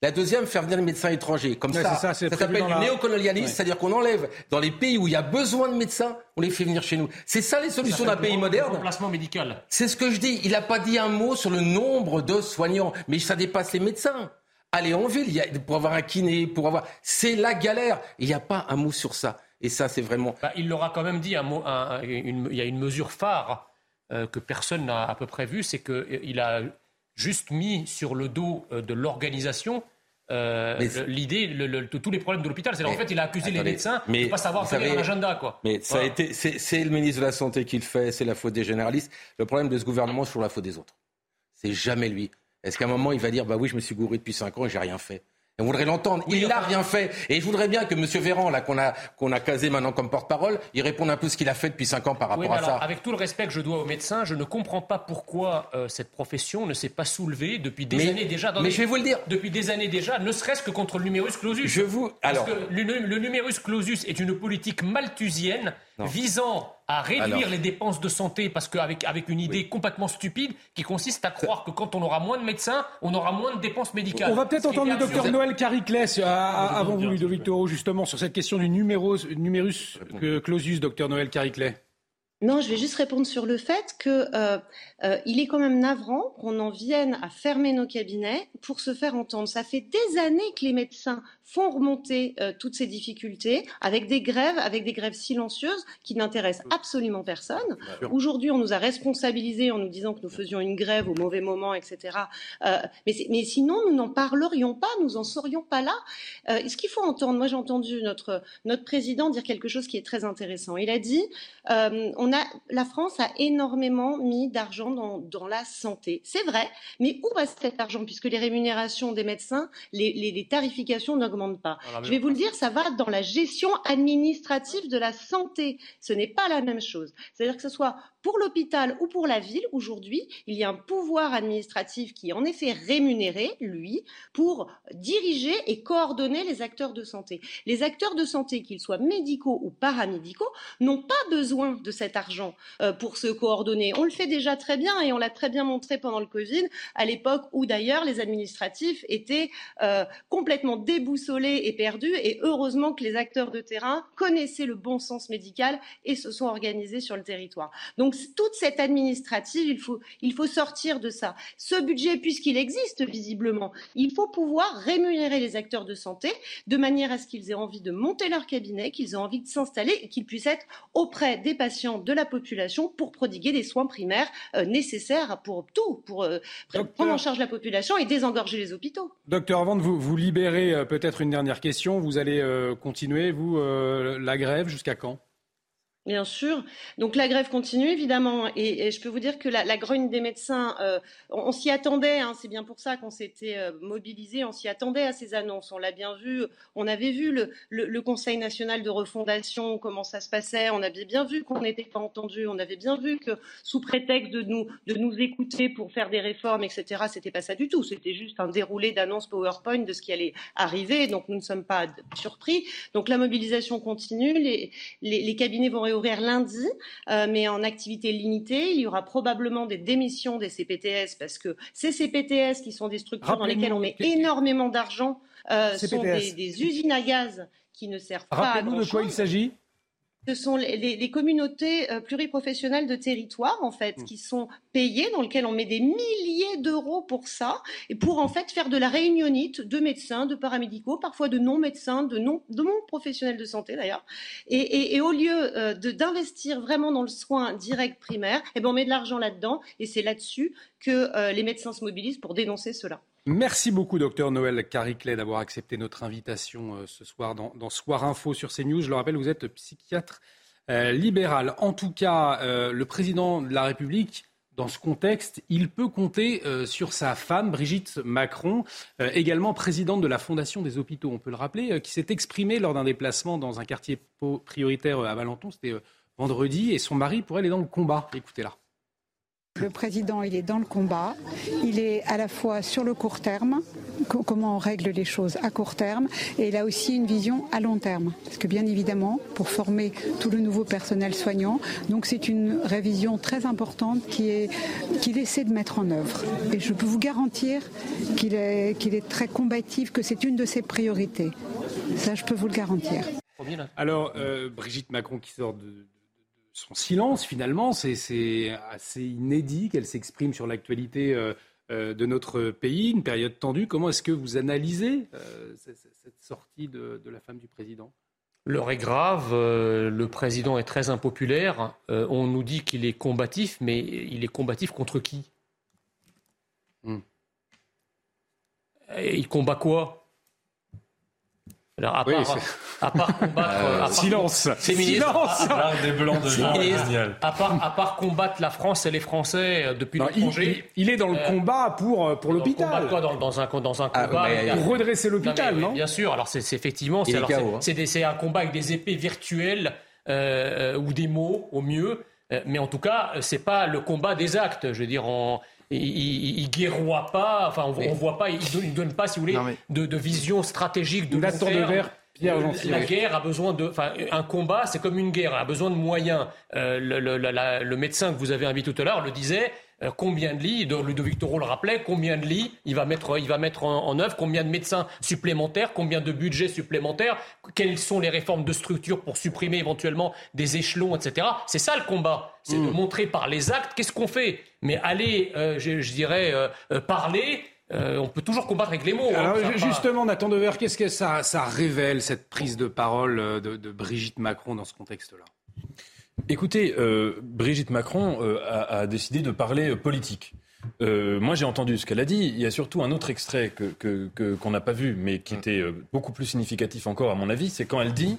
La deuxième, faire venir les médecins étrangers. Comme ça, ça, s'appelle du néocolonialisme, c'est-à-dire qu'on enlève dans les pays où il y a besoin de médecins, on les fait venir chez nous. C'est ça les solutions d'un pays moderne. Remplacement médical. C'est ce que je dis. Il n'a pas dit un mot sur le nombre de soignants, mais ça dépasse les médecins. Aller en ville, il y a, pour avoir un kiné, pour avoir, c'est la galère. Il n'y a pas un mot sur ça. Et ça, c'est vraiment. Bah, il l'aura quand même dit. Un mot, il y a une mesure phare euh, que personne n'a à peu près vue, c'est qu'il a juste mis sur le dos euh, de l'organisation euh, l'idée de tous les problèmes de l'hôpital. C'est en fait, il a accusé les médecins de ne pas savoir faire un agenda. Quoi. Mais ça a été, c'est le ministre de la Santé qui le fait, c'est la faute des généralistes. Le problème de ce gouvernement, c'est la faute des autres. C'est jamais lui. Est-ce qu'à un moment, il va dire, bah oui, je me suis gouré depuis 5 ans et j'ai rien fait? On voudrait l'entendre. il n'a rien fait. Et je voudrais bien que M. Véran, là, qu'on a, qu'on a casé maintenant comme porte-parole, il réponde un peu ce qu'il a fait depuis 5 ans par rapport à ça. Avec tout le respect que je dois aux médecins, je ne comprends pas pourquoi euh, cette profession ne s'est pas soulevée depuis des années déjà. mais je vais vous le dire. Depuis des années déjà, ne serait-ce que contre le numerus clausus. Je vous. Alors. Parce que le, le numerus clausus est une politique malthusienne visant à réduire les dépenses de santé parce qu'avec avec une idée complètement stupide qui consiste à croire que quand on aura moins de médecins, on aura moins de dépenses médicales. On va peut-être entendre le docteur Noël Cariclès euh, avant vous, Ludovic Toro, justement, sur cette question du numéros, numerus clausus, docteur Noël Cariclès. Non, je vais juste répondre sur le fait que euh, euh, il est quand même navrant qu'on en vienne à fermer nos cabinets pour se faire entendre. Ça fait des années que les médecins font remonter euh, toutes ces difficultés avec des grèves, avec des grèves silencieuses qui n'intéressent absolument personne. Aujourd'hui, on nous a responsabilisés en nous disant que nous faisions une grève au mauvais moment, etc. Euh, mais, mais, sinon, nous n'en parlerions pas, nous en serions pas là. Euh, ce qu'il faut entendre, moi j'ai entendu notre, notre président dire quelque chose qui est très intéressant. Il a dit, on a, la France a énormément mis d'argent dans, dans, la santé. C'est vrai, mais où reste cet argent? Puisque les rémunérations des médecins, les, les, les tarifications n'augmentent pas. Je vais vous le dire, ça va dans la gestion administrative de la santé. Ce n'est pas la même chose. C'est-à-dire que ce soit pour l'hôpital ou pour la ville, aujourd'hui, il y a un pouvoir administratif qui est en effet rémunéré, lui, pour diriger et coordonner les acteurs de santé. Les acteurs de santé, qu'ils soient médicaux ou paramédicaux, n'ont pas besoin de cet argent euh, pour se coordonner. On le fait déjà très bien et on l'a très bien montré pendant le Covid, à l'époque où d'ailleurs les administratifs étaient euh, complètement déboussolés et perdus. Et heureusement que les acteurs de terrain connaissaient le bon sens médical et se sont organisés sur le territoire. Donc donc toute cette administrative, il faut, il faut sortir de ça. Ce budget, puisqu'il existe visiblement, il faut pouvoir rémunérer les acteurs de santé de manière à ce qu'ils aient envie de monter leur cabinet, qu'ils aient envie de s'installer et qu'ils puissent être auprès des patients de la population pour prodiguer des soins primaires euh, nécessaires pour tout, pour euh, prendre en charge la population et désengorger les hôpitaux. Docteur, avant de vous, vous libérer, euh, peut-être une dernière question. Vous allez continuer, vous, la grève jusqu'à quand? Bien sûr. Donc la grève continue évidemment, et, je peux vous dire que la, la grogne des médecins, euh, on, s'y attendait. Hein, c'est bien pour ça qu'on s'était euh, mobilisé. On s'y attendait à ces annonces. On l'a bien vu. On avait vu le, Conseil national de refondation comment ça se passait. On avait bien vu qu'on n'était pas entendu. On avait bien vu que sous prétexte de nous de nous écouter pour faire des réformes, etc. C'était pas ça du tout. C'était juste un déroulé d'annonces PowerPoint de ce qui allait arriver. Donc nous ne sommes pas surpris. Donc la mobilisation continue. Les, les, les cabinets vont ouvrir lundi, euh, mais en activité limitée. Il y aura probablement des démissions des CPTS parce que ces CPTS, qui sont des structures dans lesquelles on met énormément d'argent, euh, sont des, des, usines à gaz qui ne servent pas à grand-chose. de quoi il s'agit ce sont les, les, communautés euh, pluriprofessionnelles de territoire, en fait, mmh. qui sont payées, dans lesquelles on met des milliers d'euros pour ça, et pour en fait faire de la réunionite de médecins, de paramédicaux, parfois de non-médecins, de non, de non professionnels de santé d'ailleurs. Et, et, et, au lieu euh, d'investir vraiment dans le soin direct primaire, eh ben on met de l'argent là-dedans, et c'est là-dessus que euh, les médecins se mobilisent pour dénoncer cela. Merci beaucoup, docteur Noël Cariclet, d'avoir accepté notre invitation euh, ce soir dans, Soir Info sur CNews. Je le rappelle, vous êtes psychiatre euh, libéral. En tout cas, euh, le président de la République, dans ce contexte, il peut compter sur sa femme, Brigitte Macron, également présidente de la Fondation des hôpitaux, on peut le rappeler, qui s'est exprimée lors d'un déplacement dans un quartier prioritaire à Valenton, c'était vendredi, et son mari, pour elle, est dans le combat. Écoutez-la. Le président, il est dans le combat. Il est à la fois sur le court terme, comment on règle les choses à court terme, et il a aussi une vision à long terme. Parce que bien évidemment, pour former tout le nouveau personnel soignant, donc c'est une révision très importante qu'il essaie de mettre en œuvre. Et je peux vous garantir qu'il est, très combatif, que c'est une de ses priorités. Ça, je peux vous le garantir. Alors, euh, Brigitte Macron qui sort de, son silence, finalement, c'est assez inédit qu'elle s'exprime sur l'actualité euh, euh, de notre pays, une période tendue. Comment est-ce que vous analysez cette, sortie de, la femme du président? L'heure est grave, le président est très impopulaire. on nous dit qu'il est combatif, mais il est combatif contre qui? Hmm. Il combat quoi? Alors, à, part, à part combattre. Euh, silence Silence des blancs de à, part, à part combattre la France et les Français euh, depuis l'étranger. Il, il, est dans le euh, combat pour, pour l'hôpital. Quoi dans, dans, un, dans un ah, combat Pour redresser l'hôpital, non, Bien sûr. Alors, c'est effectivement. C'est un combat avec des épées virtuelles euh, ou des mots, au mieux. Mais en tout cas, c'est pas le combat des actes. Je veux dire, en, il, il, guerroie pas, enfin on, ne voit pas, il donne, donne pas, si vous voulez, de, vision stratégique de terme. De Pierre la guerre a besoin de, enfin un combat, c'est comme une guerre, a besoin de moyens. Euh, le, le, le, médecin que vous avez invité tout à l'heure le disait. Euh, combien de lits, Ludovic Toro le rappelait, combien de lits il va mettre, il va mettre en, œuvre, combien de médecins supplémentaires, combien de budgets supplémentaires, quelles sont les réformes de structure pour supprimer éventuellement des échelons, etc. C'est ça le combat, c'est de mm. montrer par les actes qu'est-ce qu'on fait. Mais aller, euh, je, dirais, euh, parler, on peut toujours combattre avec les mots. Hein, justement, Nathan Dever, qu'est-ce que ça, ça, révèle, cette prise de parole de Brigitte Macron dans ce contexte-là? Écoutez, euh, Brigitte Macron euh, a, décidé de parler euh, politique. moi, j'ai entendu ce qu'elle a dit. Il y a surtout un autre extrait que, qu'on n'a pas vu, mais qui était beaucoup plus significatif encore, à mon avis. C'est quand elle dit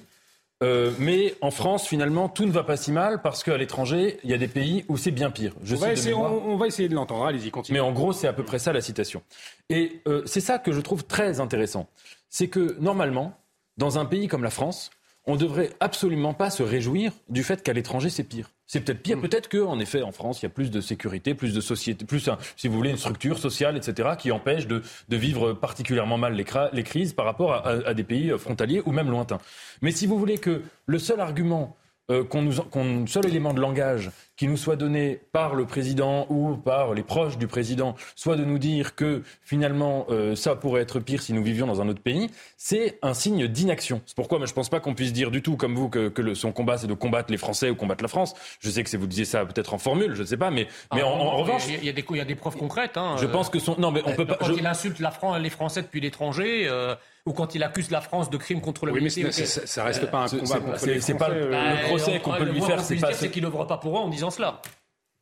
Mais en France, finalement, tout ne va pas si mal parce qu'à l'étranger, il y a des pays où c'est bien pire. Je on, va essayer, on, va essayer de l'entendre. Allez-y, continuez. Mais en gros, c'est à peu près ça la citation. Et c'est ça que je trouve très intéressant. C'est que normalement, dans un pays comme la France, on ne devrait absolument pas se réjouir du fait qu'à l'étranger c'est pire. C'est peut-être pire, mm. peut-être qu'en effet en France il y a plus de sécurité, plus de société, plus si vous voulez une structure sociale, etc. qui empêche de, vivre particulièrement mal les, crises par rapport à, des pays frontaliers ou même lointains. Mais si vous voulez que le seul argument euh, qu'on nous, qu'on seul élément de langage qui nous soit donné par le président ou par les proches du président soit de nous dire que finalement euh, ça pourrait être pire si nous vivions dans un autre pays, c'est un signe d'inaction. C'est pourquoi moi, je ne pense pas qu'on puisse dire du tout comme vous que, que le, son combat c'est de combattre les Français ou combattre la France. Je sais que c'est vous disiez ça peut-être en formule, je ne sais pas, mais, mais ah, en, revanche, il y, a des, il y a des preuves concrètes. Hein, je pense que son non mais on peut pas. Quand il insulte la les Français depuis l'étranger. Euh, ou quand il accuse la France de crimes contre le oui, mais ça, reste pas un combat contre les C'est pas le, bah, procès qu'on peut lui faire. C'est pas. C'est qu'il pas pour eux en disant cela.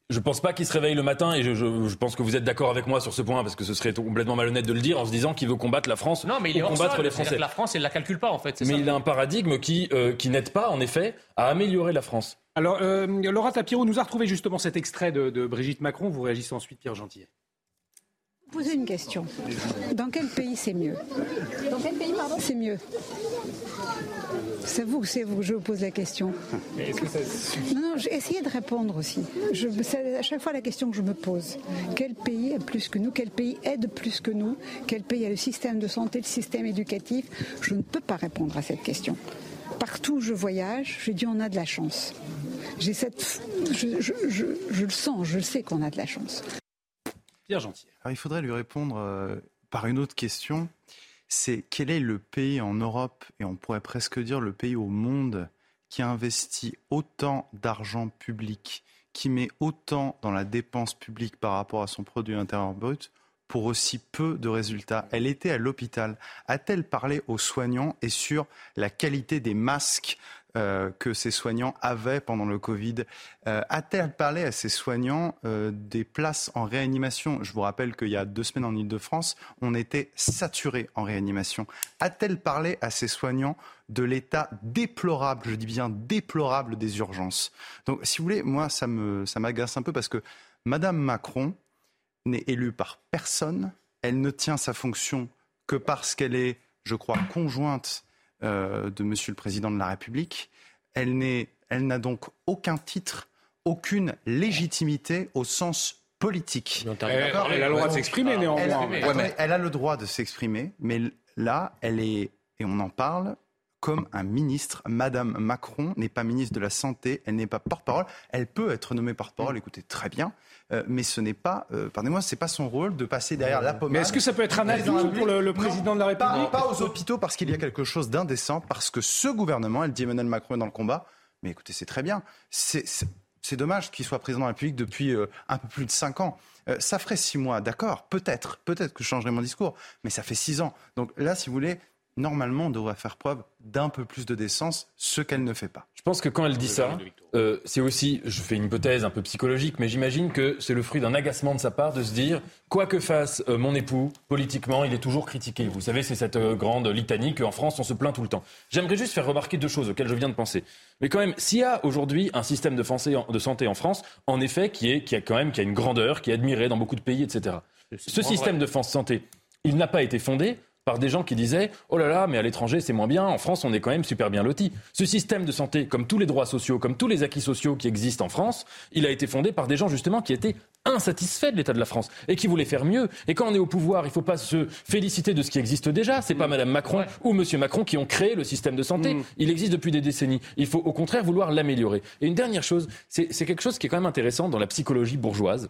Je pense pas qu'il se réveille le matin et je, pense que vous êtes d'accord avec moi sur ce point parce que ce serait complètement malhonnête de le dire en se disant qu'il veut combattre la France non, mais il ou combattre les Français. la France, elle la calcule pas en fait. Mais il a un paradigme qui euh, qui n'aide pas en effet à améliorer la France. Alors euh, Laura Tapiro nous a retrouvé justement cet extrait de, de Brigitte Macron. Vous réagissez ensuite, Pierre Gentillet. Poser une question. Dans quel pays c'est mieux? Dans quel pays, pardon? C'est mieux. C'est vous, c'est vous, je vous pose la question. Non, non, j'ai essayé de répondre aussi. c'est à chaque fois la question que je me pose. Quel pays est plus que nous? Quel pays aide plus que nous? Quel pays a le système de santé, le système éducatif? Je ne peux pas répondre à cette question. Partout où je voyage, je dis on a de la chance. J'ai cette, je, le sens, je sais qu'on a de la chance. Pierre Gentil il faudrait lui répondre euh, par une autre question. C'est quel est le pays en Europe, et on pourrait presque dire le pays au monde, qui investit autant d'argent public, qui met autant dans la dépense publique par rapport à son produit intérieur brut, pour aussi peu de résultats? Elle était à l'hôpital. A-t-elle parlé aux soignants et sur la qualité des masques euh, que ces soignants avaient pendant le Covid. Euh, a-t-elle parlé à ces soignants euh, des places en réanimation? Je vous rappelle qu'il y a deux semaines en Ile-de-France, on était saturé en réanimation. A-t-elle parlé à ces soignants de l'état déplorable, je dis bien déplorable des urgences? Donc, si vous voulez, moi, ça m'agace ça un peu parce que Madame Macron n'est élue par personne. Elle ne tient sa fonction que parce qu'elle est, je crois, conjointe de Monsieur le Président de la République. Elle n'a donc aucun titre, aucune légitimité au sens politique. Elle, elle a le droit de s'exprimer néanmoins. Elle, elle a le droit de s'exprimer, mais là, elle est, et on en parle, comme un ministre. Madame Macron n'est pas ministre de la Santé, elle n'est pas porte-parole. Elle peut être nommée porte-parole, écoutez, très bien, euh, mais ce n'est pas, euh, pardonnez-moi, c'est pas son rôle de passer derrière la pommade. Mais est-ce que ça peut être un atout pour le, président de la République pas, aux hôpitaux, parce qu'il y a quelque chose d'indécent, parce que ce gouvernement, elle dit Emmanuel Macron est dans le combat, mais écoutez, c'est très bien. C'est dommage qu'il soit président de la République depuis euh, un peu plus de cinq ans. ça ferait six mois, d'accord, peut-être, peut-être que je changerai mon discours, mais ça fait six ans. Donc là, si vous voulez, normalement, on devrait faire preuve d'un peu plus de décence, ce qu'elle ne fait pas. Je pense que quand elle dit ça, euh, c'est aussi, je fais une hypothèse un peu psychologique, mais j'imagine que c'est le fruit d'un agacement de sa part de se dire, quoi que fasse euh, mon époux, politiquement, il est toujours critiqué. Vous savez, c'est cette euh, grande litanie qu'en France, on se plaint tout le temps. J'aimerais juste faire remarquer deux choses auxquelles je viens de penser. Mais quand même, s'il y a aujourd'hui un système de, de, santé en France, en effet, qui, est, qui a quand même qui a une grandeur, qui est admiré dans beaucoup de pays, etc. Ce système de santé, il n'a pas été fondé par des gens qui disaient Oh là là, mais à l'étranger, c'est moins bien. En France, on est quand même super bien loti. Ce système de santé, comme tous les droits sociaux, comme tous les acquis sociaux qui existent en France, il a été fondé par des gens justement qui étaient insatisfaits de l'état de la France et qui voulaient faire mieux. Et quand on est au pouvoir, il ne faut pas se féliciter de ce qui existe déjà. C'est pas Madame Macron ou Monsieur Macron qui ont créé le système de santé. Mm. Il existe depuis des décennies. Il faut au contraire vouloir l'améliorer. Et une dernière chose, c'est quelque chose qui est quand même intéressant dans la psychologie bourgeoise.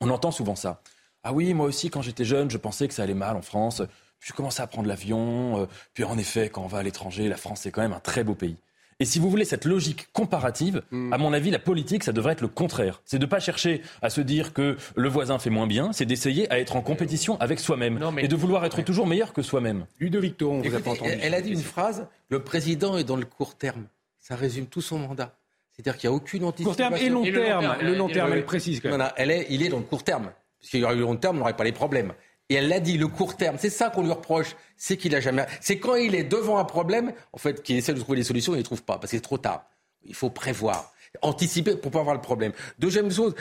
On entend souvent ça. Ah oui, moi aussi, quand j'étais jeune, je pensais que ça allait mal en France. Puis je commençais à prendre l'avion. Euh, puis en effet, quand on va à l'étranger, la France, c'est quand même un très beau pays. Et si vous voulez cette logique comparative, hmm. à mon avis, la politique, ça devrait être le contraire. C'est de ne pas chercher à se dire que le voisin fait moins bien, c'est d'essayer à être en compétition avec soi-même et de vouloir être toujours meilleur que soi-même. Ludovic on vous a pas entendu. Elle a dit une phrase, le président est dans le court terme. Ça résume tout son mandat. C'est-à-dire qu'il n'y a aucune anticipation. Court terme et long terme. Le long terme, elle précise quand même. elle est, il est dans le court terme. Parce qu'il y aurait eu le long terme, on n'aurait pas les problèmes. Et elle l'a dit, le court terme, c'est ça qu'on lui reproche, c'est qu'il a jamais. C'est quand il est devant un problème, en fait, qu'il essaie de trouver des solutions il ne trouve pas, parce que c'est trop tard. Il faut prévoir, anticiper pour pas avoir le problème. Deuxième chose,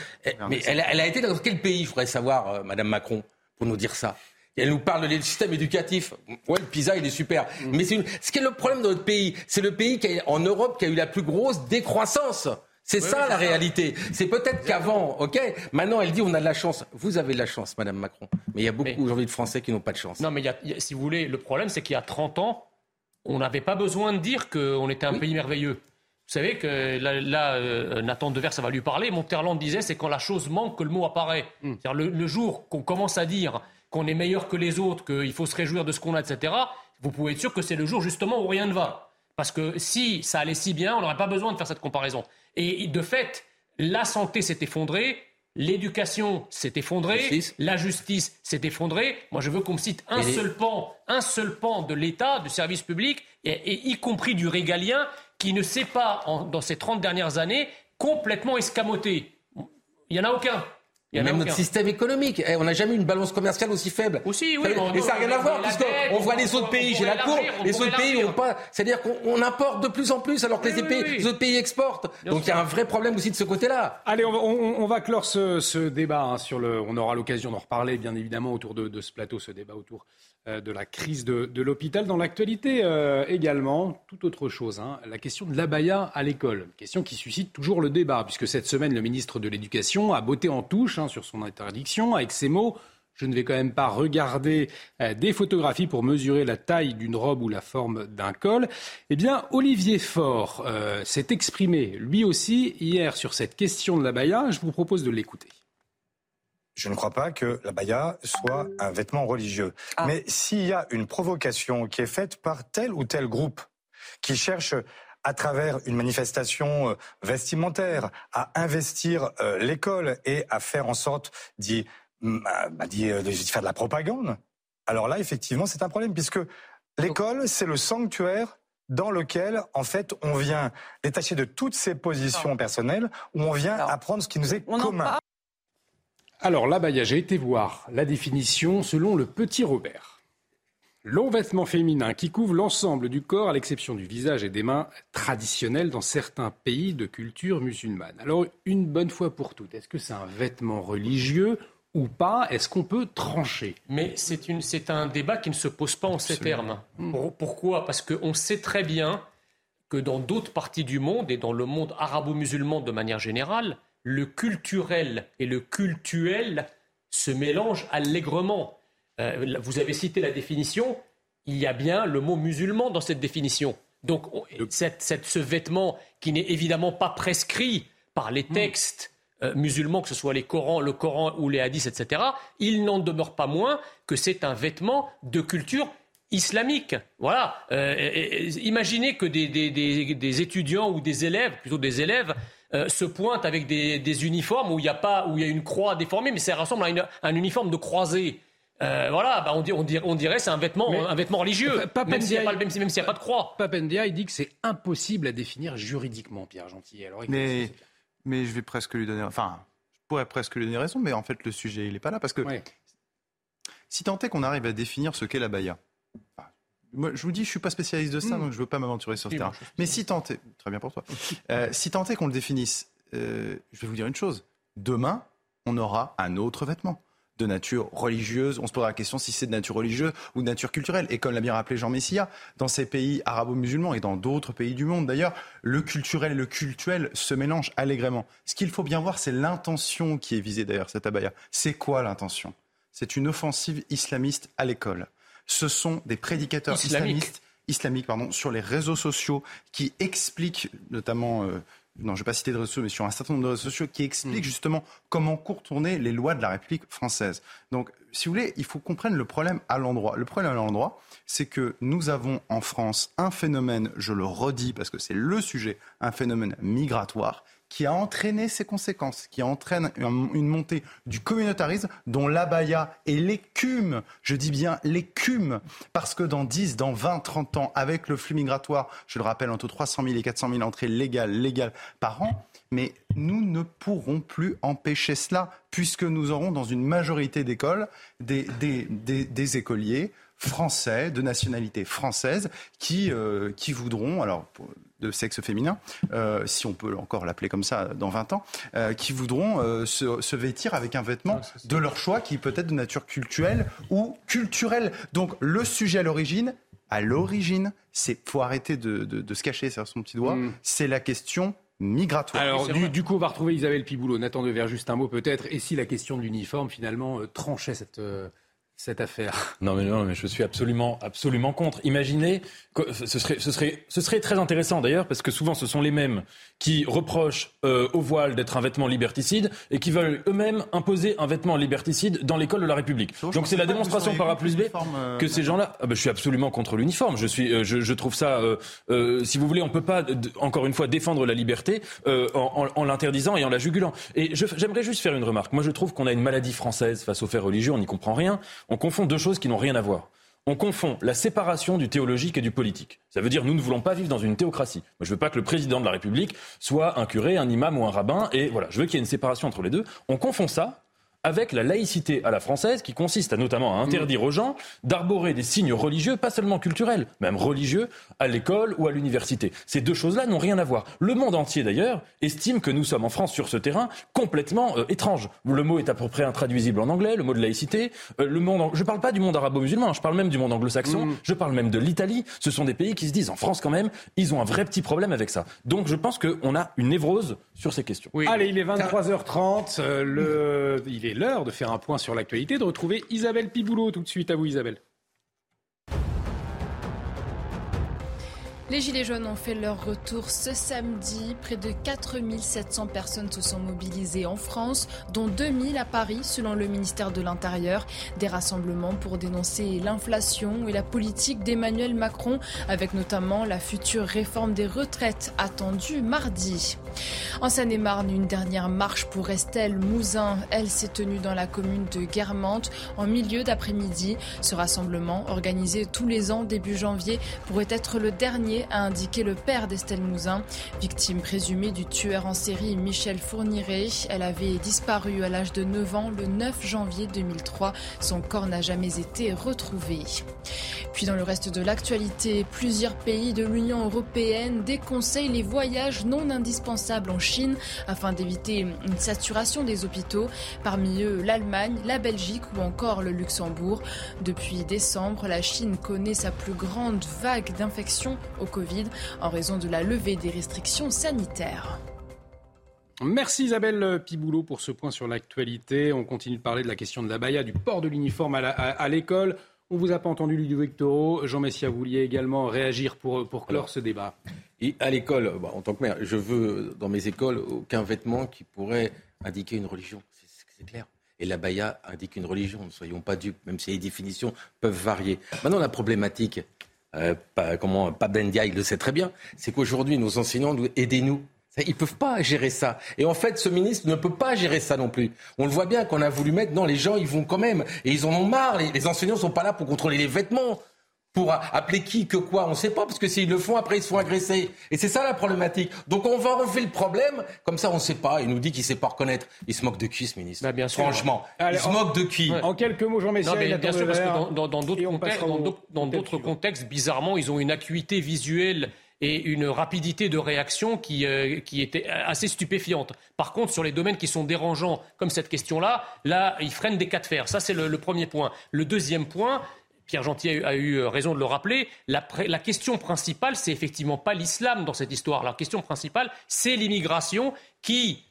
mais elle, a été dans quel pays, je voudrais savoir, euh, Madame Macron, pour nous dire ça? Elle nous parle du système éducatif. Ouais, le PISA, il est super. Mm. Mais c'est ce qui est le problème dans notre pays, c'est le pays qui en Europe qui a eu la plus grosse décroissance. C'est ça la réalité. C'est peut-être qu'avant, ok. Maintenant, elle dit on a de la chance. Vous avez de la chance, Madame Macron. Mais il y a beaucoup aujourd'hui de Français qui n'ont pas de chance. Non, mais si vous voulez, le problème, c'est qu'il y a 30 ans, on n'avait pas besoin de dire qu'on était un pays merveilleux. Vous savez que là, euh, Nathan Dever, ça va lui parler. Monterland disait c'est quand la chose manque que le mot apparaît. Hmm. C'est-à-dire le, jour qu'on commence à dire qu'on est meilleur que les autres, qu'il faut se réjouir de ce qu'on a, etc., vous pouvez être sûr que c'est le jour justement où rien ne va. Parce que si ça allait si bien, on n'aurait pas besoin de faire cette comparaison. Et de fait, la santé s'est effondrée, l'éducation s'est effondrée, la justice s'est effondrée. Moi, je veux qu'on me cite un seul pan, un seul pan de l'État, du service public, et, y compris du régalien, qui ne s'est pas, dans ces 30 dernières années, complètement escamoté. Il n'y en a aucun. Et même notre système économique. Eh, on n'a jamais eu une balance commerciale aussi faible. Aussi, oui. et ça n'a rien à voir, puisqu'on voit les autres pays, j'ai la cour, les autres pays n'ont pas. C'est-à-dire qu'on importe de plus en plus alors que les, autres pays exportent. Donc il y a un vrai problème aussi de ce côté-là. Allez, on va, clore ce, débat hein, sur le. On aura l'occasion d'en reparler, bien évidemment, autour de, de, ce plateau, ce débat autour euh, de la crise de, l'hôpital. Dans l'actualité euh, également, tout autre chose, hein, la question de l'abaya à l'école. Question qui suscite toujours le débat, puisque cette semaine, le ministre de l'Éducation a botté en touche hein, sur son interdiction avec ces mots. Je ne vais quand même pas regarder euh, des photographies pour mesurer la taille d'une robe ou la forme d'un col. Eh bien, Olivier Faure s'est exprimé lui aussi hier sur cette question de l'abaya. Je vous propose de l'écouter. Je ne crois pas que la baya soit un vêtement religieux. Ah. Mais s'il y a une provocation qui est faite par tel ou tel groupe qui cherche à travers une manifestation euh, vestimentaire à investir euh, l'école et à faire en sorte d'y mm, bah, bah, euh, faire de la propagande, alors là, effectivement, c'est un problème puisque l'école, c'est le sanctuaire dans lequel, en fait, on vient détacher de toutes ses positions personnelles, où on vient apprendre ce qui nous est commun. Alors là, j'ai été voir la définition selon le petit Robert. Long vêtement féminin qui couvre l'ensemble du corps à l'exception du visage et des mains traditionnels dans certains pays de culture musulmane. Alors une bonne fois pour toutes, est-ce que c'est un vêtement religieux ou pas? Est-ce qu'on peut trancher? Mais c'est un débat qui ne se pose pas en ces termes. pourquoi? Parce qu'on sait très bien que dans d'autres parties du monde et dans le monde arabo-musulman de manière générale, le culturel et le cultuel se mélangent allègrement. Euh, vous avez cité la définition, il y a bien le mot musulman dans cette définition. Donc ce vêtement qui n'est évidemment pas prescrit par les hmm. textes euh, musulmans, que ce soit les Corans, le Coran ou les hadiths, etc., il n'en demeure pas moins que c'est un vêtement de culture islamique. Voilà. Euh, imaginez que des, étudiants ou des élèves, plutôt des élèves, euh, se pointent avec des, uniformes où il y a pas, où il y a une croix déformée, mais ça ressemble à, un uniforme de croisée. Euh, voilà, bah on, dirait, on, dirait, c'est un vêtement, un vêtement religieux, même s'il n'y a, a, pas de croix. Papendia, il dit que c'est impossible à définir juridiquement, Pierre Gentil. Alors, mais, mais je vais presque lui donner, enfin, je pourrais presque lui donner raison, mais en fait le sujet il n'est pas là parce que si tant est qu'on arrive à définir ce qu'est la baya, moi, je vous dis, je suis pas spécialiste de ça, hmm. donc je veux pas m'aventurer sur ce terrain. Mais si tant est, très bien pour toi, euh, si tant est qu'on le définisse, euh, je vais vous dire une chose. Demain, on aura un autre vêtement de nature religieuse. On se posera la question si c'est de nature religieuse ou de nature culturelle. Et comme l'a bien rappelé Jean Messia, dans ces pays arabo-musulmans et dans d'autres pays du monde d'ailleurs, le culturel et le cultuel se mélangent allègrement. Ce qu'il faut bien voir, c'est l'intention qui est visée d'ailleurs, cette abaya. C'est quoi l'intention? C'est une offensive islamiste à l'école ce sont des prédicateurs islamistes islamiques pardon, sur les réseaux sociaux qui expliquent notamment, euh, non je ne vais pas citer de réseaux sociaux, mais sur un certain nombre de réseaux sociaux qui expliquent mm. justement comment contourner les lois de la République française. Donc si vous voulez, il faut comprendre le problème à l'endroit. Le problème à l'endroit, c'est que nous avons en France un phénomène, je le redis parce que c'est le sujet, un phénomène migratoire qui a entraîné ses conséquences, qui entraîne une montée du communautarisme dont l'abaya est l'écume, je dis bien l'écume, parce que dans 10, dans 20, 30 ans, avec le flux migratoire, je le rappelle, entre 300 000 et 400 000 entrées légales, par an, mais nous ne pourrons plus empêcher cela, puisque nous aurons dans une majorité d'écoles des, écoliers français, de nationalité française, qui, euh, qui voudront, alors de sexe féminin, euh, si on peut encore l'appeler comme ça dans 20 ans, euh, qui voudront euh, se, vêtir avec un vêtement de leur choix qui peut être de nature culturelle ou culturelle. Donc le sujet à l'origine, à l'origine, c'est faut arrêter de, se cacher sur son petit doigt, mm. c'est la question migratoire. Alors, du, coup, on va retrouver Isabelle Piboulot. Nathan Devers, juste un mot peut-être. Et si la question de l'uniforme, finalement, tranchait cette, cette affaire. Non mais non, mais je suis absolument, absolument contre. Imaginez, que ce serait, ce serait, ce serait très intéressant d'ailleurs, parce que souvent ce sont les mêmes qui reprochent euh, au voile d'être un vêtement liberticide et qui veulent eux-mêmes imposer un vêtement liberticide dans l'école de la République. Donc c'est la démonstration par A plus B euh, que ces gens-là. Ah ben, je suis absolument contre l'uniforme. Je suis, euh, je, je, trouve ça, si vous voulez, on peut pas encore une fois défendre la liberté en, en, l'interdisant et en la jugulant. Et j'aimerais juste faire une remarque. Moi, je trouve qu'on a une maladie française face aux faits religieux. On n'y comprend rien on confond deux choses qui n'ont rien à voir. On confond la séparation du théologique et du politique. Ça veut dire nous ne voulons pas vivre dans une théocratie. Moi, je veux pas que le président de la République soit un curé, un imam ou un rabbin. Et voilà, je veux qu'il y ait une séparation entre les deux. On confond ça avec la laïcité à la française qui consiste à notamment à interdire aux gens d'arborer des signes religieux, pas seulement culturels, même religieux, à l'école ou à l'université. Ces deux choses-là n'ont rien à voir. Le monde entier d'ailleurs estime que nous sommes en France sur ce terrain complètement euh, étrange. Le mot est à peu près intraduisible en anglais, le mot de laïcité. Euh, le monde, je ne parle pas du monde arabo-musulman, je parle même du monde anglo-saxon, mm. je parle même de l'Italie. Ce sont des pays qui se disent en France quand même, ils ont un vrai petit problème avec ça. Donc je pense qu'on a une névrose sur ces questions. Allez, il est 23h30, euh, le... il est l'heure de faire un point sur l'actualité, de retrouver Isabelle Piboulot tout de suite. À vous Isabelle. Les Gilets jaunes ont fait leur retour ce samedi. Près de 4700 personnes se sont mobilisées en France, dont 2000 à Paris, selon le ministère de l'Intérieur. Des rassemblements pour dénoncer l'inflation et la politique d'Emmanuel Macron, avec notamment la future réforme des retraites attendue mardi. En Seine-et-Marne, une dernière marche pour Estelle Mouzin. Elle s'est tenue dans la commune de Guermantes en milieu d'après-midi. Ce rassemblement, organisé tous les ans début janvier, pourrait être le dernier a indiqué le père d'Estelle Mouzin, victime présumée du tueur en série Michel Fourniret. Elle avait disparu à l'âge de 9 ans le 9 janvier 2003. Son corps n'a jamais été retrouvé. Puis dans le reste de l'actualité, plusieurs pays de l'Union européenne déconseillent les voyages non indispensables en Chine afin d'éviter une saturation des hôpitaux. Parmi eux, l'Allemagne, la Belgique ou encore le Luxembourg. Depuis décembre, la Chine connaît sa plus grande vague d'infections Covid en raison de la levée des restrictions sanitaires. Merci Isabelle Piboulot pour ce point sur l'actualité. On continue de parler de la question de la baya, du port de l'uniforme à l'école. On vous a pas entendu, Ludovic Toro. Jean Messia, vous vouliez également réagir pour, pour clore ce débat. Et à l'école, bah, en tant que maire, je veux dans mes écoles aucun vêtement qui pourrait indiquer une religion. C'est clair. Et la baya indique une religion, ne soyons pas dupes, même si les définitions peuvent varier. Maintenant, la problématique, euh, comment Pape il le sait très bien, c'est qu'aujourd'hui, nos enseignants, aidez-nous ils peuvent pas gérer ça. Et en fait, ce ministre ne peut pas gérer ça non plus. On le voit bien qu'on a voulu mettre, non, les gens, ils vont quand même. Et ils en ont marre. Les, les enseignants sont pas là pour contrôler les vêtements. Pour appeler qui, que quoi, on ne sait pas, parce que s'ils le font, après ils se font agresser. Et c'est ça la problématique. Donc on va refaire le problème, comme ça on ne sait pas. Il nous dit qu'il ne sait pas reconnaître. Il se moque de qui, ce ministre? Bah, bien sûr. Franchement, il se moque de qui? En quelques mots, Jean Messia, non, bien sûr, parce que dans d'autres contextes, dans d'autres contextes, bizarrement, ils ont une acuité visuelle et une rapidité de réaction qui, euh, qui était assez stupéfiante. Par contre, sur les domaines qui sont dérangeants, comme cette question-là, là, ils freinent des cas de fer. Ça, c'est le, premier point. Le deuxième point, Pierre Gentil a eu, raison de le rappeler, la, question principale, c'est effectivement pas l'islam dans cette histoire. La question principale, c'est l'immigration qui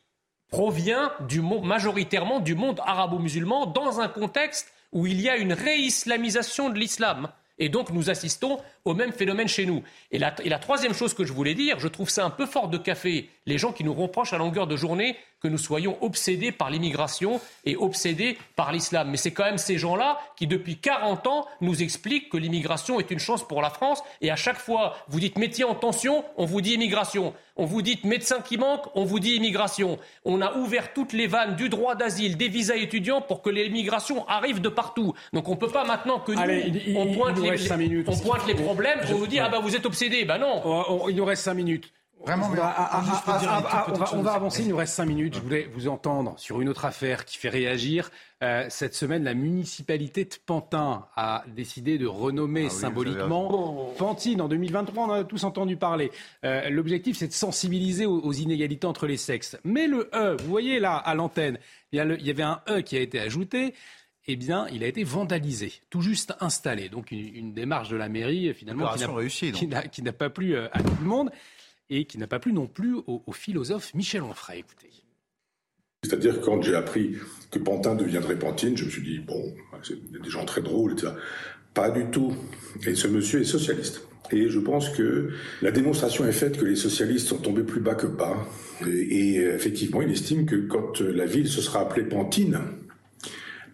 provient du, majoritairement du monde arabo-musulman dans un contexte où il y a une réislamisation de l'islam. Et donc nous assistons au même phénomène chez nous. Et la, troisième chose que je voulais dire, je trouve ça un peu fort de café, les gens qui nous reprochent à longueur de journée que nous soyons obsédés par l'immigration et obsédés par l'islam. Mais c'est quand même ces gens-là qui, depuis 40 ans, nous expliquent que l'immigration est une chance pour la France. Et à chaque fois, vous dites métier en tension, on vous dit immigration. On vous dit médecin qui manque, on vous dit immigration. On a ouvert toutes les vannes du droit d'asile, des visas étudiants pour que l'immigration arrive de partout. Donc on ne peut pas maintenant que nous, on, pointe les, on pointe les problèmes, on nous dit ah bah vous êtes obsédés. Ben non. il nous reste cinq minutes. Vraiment, on va, avancer, il nous reste cinq minutes. Je voulais vous entendre sur une autre affaire qui fait réagir. Euh, cette semaine, la municipalité de Pantin a décidé de renommer ah symboliquement Pantine en 2023. On en a tous entendu parler. Euh, l'objectif, c'est de sensibiliser aux, inégalités entre les sexes. Mais le E, vous voyez là à l'antenne, il, y avait un E qui a été ajouté eh bien, il a été vandalisé, tout juste installé. Donc, une, démarche de la mairie, finalement, qui n'a pas plu euh, à tout le monde et qui n'a pas plu non plus au, philosophe Michel Onfray. Écoutez. C'est-à-dire quand j'ai appris que Pantin deviendrait Pantine, je me suis dit, bon, c'est des gens très drôles, etc. Pas du tout. Et ce monsieur est socialiste. Et je pense que la démonstration est faite que les socialistes sont tombés plus bas que bas. Et, effectivement, il estime que quand la ville se sera appelée Pantine,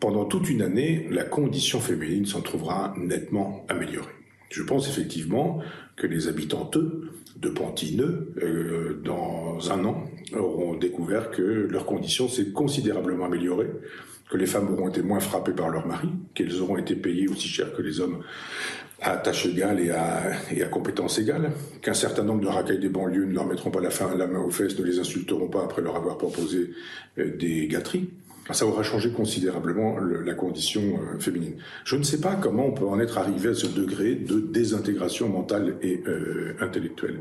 pendant toute une année, la condition féminine s'en trouvera nettement améliorée. Je pense effectivement que les habitantes de Pantineux, euh, dans un an, auront découvert que leurs conditions s'est considérablement améliorées, que les femmes auront été moins frappées par leur mari, qu'elles auront été payées aussi cher que les hommes à tâche égale et à, et à compétence égale, qu'un certain nombre de racailles des banlieues ne leur mettront pas la, main aux fesses, ne les insulteront pas après leur avoir proposé euh, des gâteries. Ça aura changé considérablement la condition euh, féminine. Je ne sais pas comment on peut en être arrivé à ce degré de désintégration mentale et intellectuelle.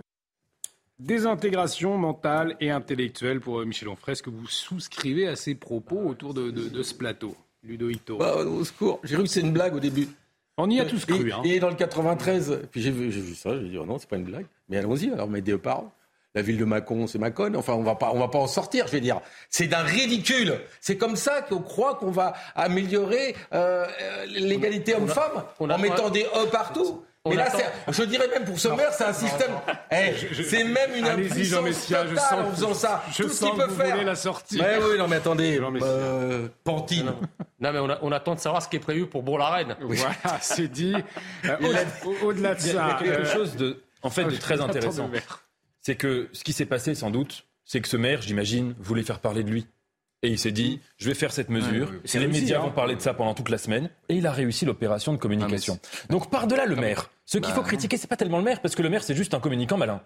Désintégration mentale et intellectuelle pour euh, Michel Onfray. Est-ce que vous souscrivez à ces propos autour de, ce plateau Ludo Ito bah, Au secours, j'ai cru que c'est une blague au début. On y a tous cru. Et, hein. dans le 93, puis j'ai vu, ça, j'ai dit oh non, c'est pas une blague. Mais allons-y, alors mettez parole. La ville de Mâcon, c'est Mâcon. Enfin, on va pas, on va pas en sortir. Je vais dire, c'est d'un ridicule. C'est comme ça qu'on croit qu'on va améliorer euh, l'égalité homme-femme en mettant des E partout. Mais là, je dirais même pour ce maire, c'est un système. Eh, c'est même une impuissance totale je sens, en faisant ça. Je Tout ce qu'il peut faire. la sortie. Mais oui, non, mais attendez, euh, Pantine. Non, mais on, attend de savoir ce qui est prévu pour Bourg-la-Reine. Voilà, c'est dit. Euh, au-delà de ça, il y a quelque euh, chose de, en fait, de très intéressant. C'est que ce qui s'est passé, sans doute, c'est que ce maire, j'imagine, voulait faire parler de lui. Et il s'est dit, je vais faire cette mesure. les médias hein. vont parler de ça pendant toute la semaine. Et il a réussi l'opération de communication. Donc par-delà le maire, ce qu'il faut bah, critiquer, c'est pas tellement le maire, parce que le maire, c'est juste un communicant malin.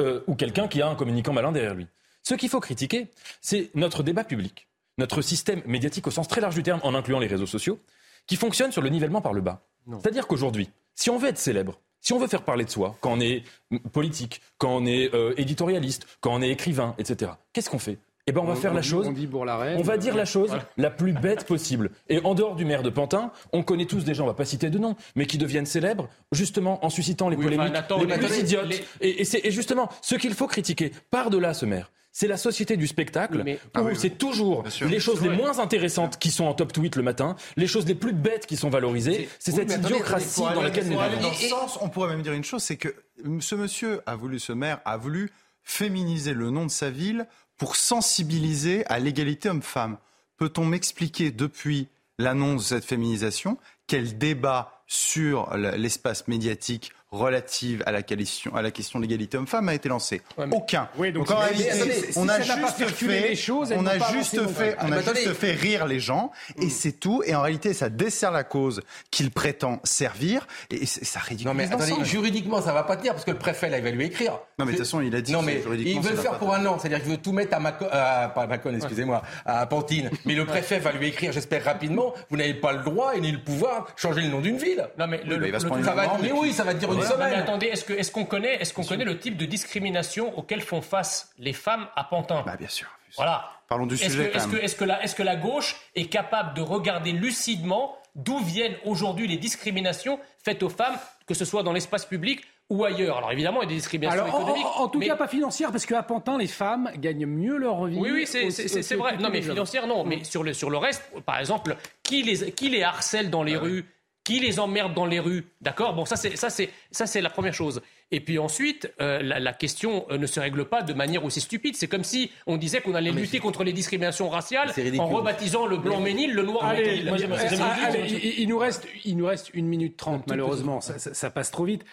Euh, ou quelqu'un qui a un communicant malin derrière lui. Ce qu'il faut critiquer, c'est notre débat public, notre système médiatique au sens très large du terme, en incluant les réseaux sociaux, qui fonctionne sur le nivellement par le bas. C'est-à-dire qu'aujourd'hui, si on veut être célèbre, si on veut faire parler de soi, quand on est politique, quand on est euh, éditorialiste, quand on est écrivain, etc., qu'est-ce qu'on fait? Eh ben on va faire la chose. On, va dire la chose la plus bête possible. Et en dehors du maire de Pantin, on connaît tous des gens, on va pas citer de noms, mais qui deviennent célèbres justement en suscitant les polémiques les plus idiotes. Et, et, justement ce qu'il faut critiquer par delà ce maire, c'est la société du spectacle Mais- où Ah oui, oui. c'est toujours les choses les moins intéressantes qui sont en top tweet le matin, les choses les plus bêtes qui sont valorisées. C'est Oui, cette idiocratie attendez, dans laquelle nous vivons. dans ce sens, on pourrait même dire une chose, c'est que ce monsieur a voulu, ce maire a voulu féminiser le nom de sa ville pour sensibiliser à l'égalité homme-femme. Peut-on m'expliquer depuis l'annonce de cette féminisation quel débat sur l'espace médiatique relative à la question, à la question de l'égalité homme-femme a été lancé Aucun. Oui, donc en réalité, si on ça a n'a pas juste circulé fait, les choses, on a juste fait, on Ah, a juste attendez. fait rire les gens et c'est tout. Et en réalité, ça dessert la cause qu'il prétend servir et c'est- ça ridiculise Non mais attendez, juridiquement ça va pas tenir parce que le préfet là il va lui écrire. Non, mais de toute façon, il a dit Non mais juridiquement, il veut ça le faire pour un an, c'est-à-dire qu'il veut tout mettre à Macon, à, pas à Macon, excusez-moi, à Pantine. Mais le préfet va lui écrire, j'espère rapidement, vous n'avez pas le droit et ni le pouvoir de changer le nom d'une ville. Non mais le, bah, il va mais oui, ça va dire une. Semaine. Mais attendez, est-ce que est-ce qu'on connaît est-ce qu'on connaît le type de discrimination auquel font face les femmes à Pantin? Bah bien sûr. Voilà. Parlons du Est-ce sujet, est-ce que, est-ce que que la gauche est capable de regarder lucidement d'où viennent aujourd'hui les discriminations faites aux femmes, que ce soit dans l'espace public ou ailleurs? Alors évidemment, il y a des discriminations Alors, en, économiques. en- en tout mais- cas, pas financière, parce qu'à Pantin, les femmes gagnent mieux leur vie. Oui, oui, c'est, vrai. Non, mais les hommes. financière, non. Mais sur le, sur le reste, par exemple, qui les, qui les harcèle dans les rues? Qui les emmerde dans les rues D'accord? Bon, ça, c'est, ça, c'est, ça, c'est la première chose. Et puis ensuite, euh, la, la question euh, ne se règle pas de manière aussi stupide. C'est comme si on disait qu'on allait lutter contre les discriminations raciales en rebaptisant le blanc Ménil le noir Allez, Ménil. moi, ah, allez, il, il nous reste, il nous reste une minute trente, malheureusement. Ça, ça- ça passe trop vite.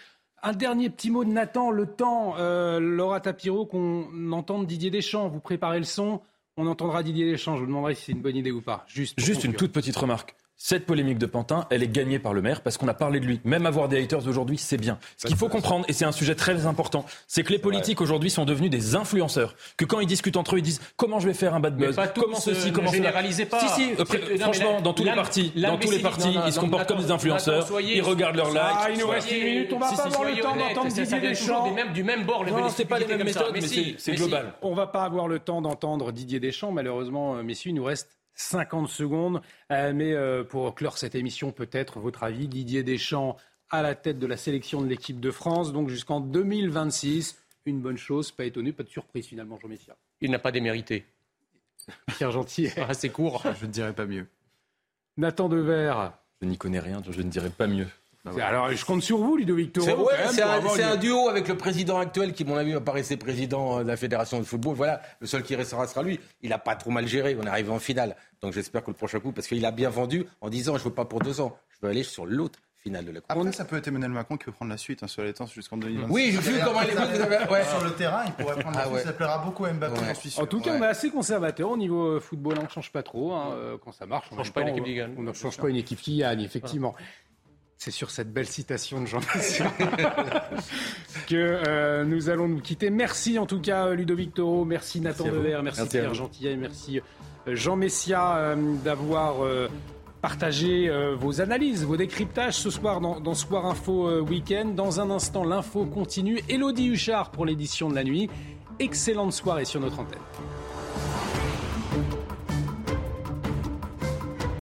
Un dernier petit mot de Nathan, le temps. Euh, Laura Tapiro, qu'on entende Didier Deschamps. Vous préparez le son. On entendra Didier Deschamps. Je vous demanderai si c'est une bonne idée ou pas. Juste, une toute petite remarque. Cette polémique de Pantin, elle est gagnée par le maire parce qu'on a parlé de lui. Même avoir des haters aujourd'hui, c'est bien. Ce qu'il faut comprendre, et c'est un sujet très important, c'est que les politiques aujourd'hui sont devenus des influenceurs. Que quand ils discutent entre eux, ils disent comment je vais faire un bad Mais buzz, pas comment ceci, euh, comment ne cela? généralisez pas. Si, si, euh, franchement, la- dans tous les partis, dans tous les partis, ils se comportent comme des influenceurs, ils regardent leurs likes. Ah, il nous reste une minute. On va Si, pas si, avoir le temps d'entendre Didier Deschamps. des mêmes- du même bord, les Non, c'est pas les mêmes méthodes, mais si, c'est global. On va pas avoir le temps d'entendre Didier Deschamps, malheureusement, euh, messieurs. Il nous reste 50 secondes. Euh, mais euh, pour clore cette émission, peut-être votre avis, Didier Deschamps à la tête de la sélection de l'équipe de France, donc jusqu'en 2026. Une bonne chose, pas étonné, pas de surprise finalement, Jean Messia. Il n'a pas démérité. Pierre Gentil. Ah, c'est court. Je ne dirais pas mieux. Nathan Dever. Je n'y connais rien, je ne dirais pas mieux. Alors, je compte sur vous, Ludovic Toro. C'est ouais, un, avoir c'est une- un duo avec le président actuel qui, mon avis, va pas rester président de la fédération de football. Voilà, le seul qui restera sera lui. Il a pas trop mal géré. On est arrivé en finale. Donc j'espère que le prochain coup, parce qu'il a bien vendu en disant je veux pas pour deux ans, je veux aller sur l'autre finale de la Coupe. Après, ça peut être Emmanuel Macron qui peut prendre la suite hein, sur les temps jusqu'en 2026. Oui, j'ai vu comment il est- ouais. Sur le terrain, il pourrait prendre la Ah suite. ouais. Ça plaira beaucoup à Mbappé, Ouais. j'en suis sûr. En tout cas, on est assez conservateur au niveau euh, football. On ne change pas trop hein, euh, quand ça marche. On change pas une équipe qui gagne. On ne change pas une équipe qui gagne, effectivement. C'est sur cette belle citation de Jean Messia que euh, nous allons nous quitter. Merci en tout cas Ludovic Toro, merci Nathan à vous. Dever, merci, Merci Pierre. Gentillet, merci euh, Jean Messia euh, d'avoir euh, partagé euh, vos analyses, vos décryptages ce soir dans, dans Soir Info euh, Week-end. Dans un instant, l'info continue. Elodie Huchard pour l'édition de la nuit. Excellente soirée sur notre antenne.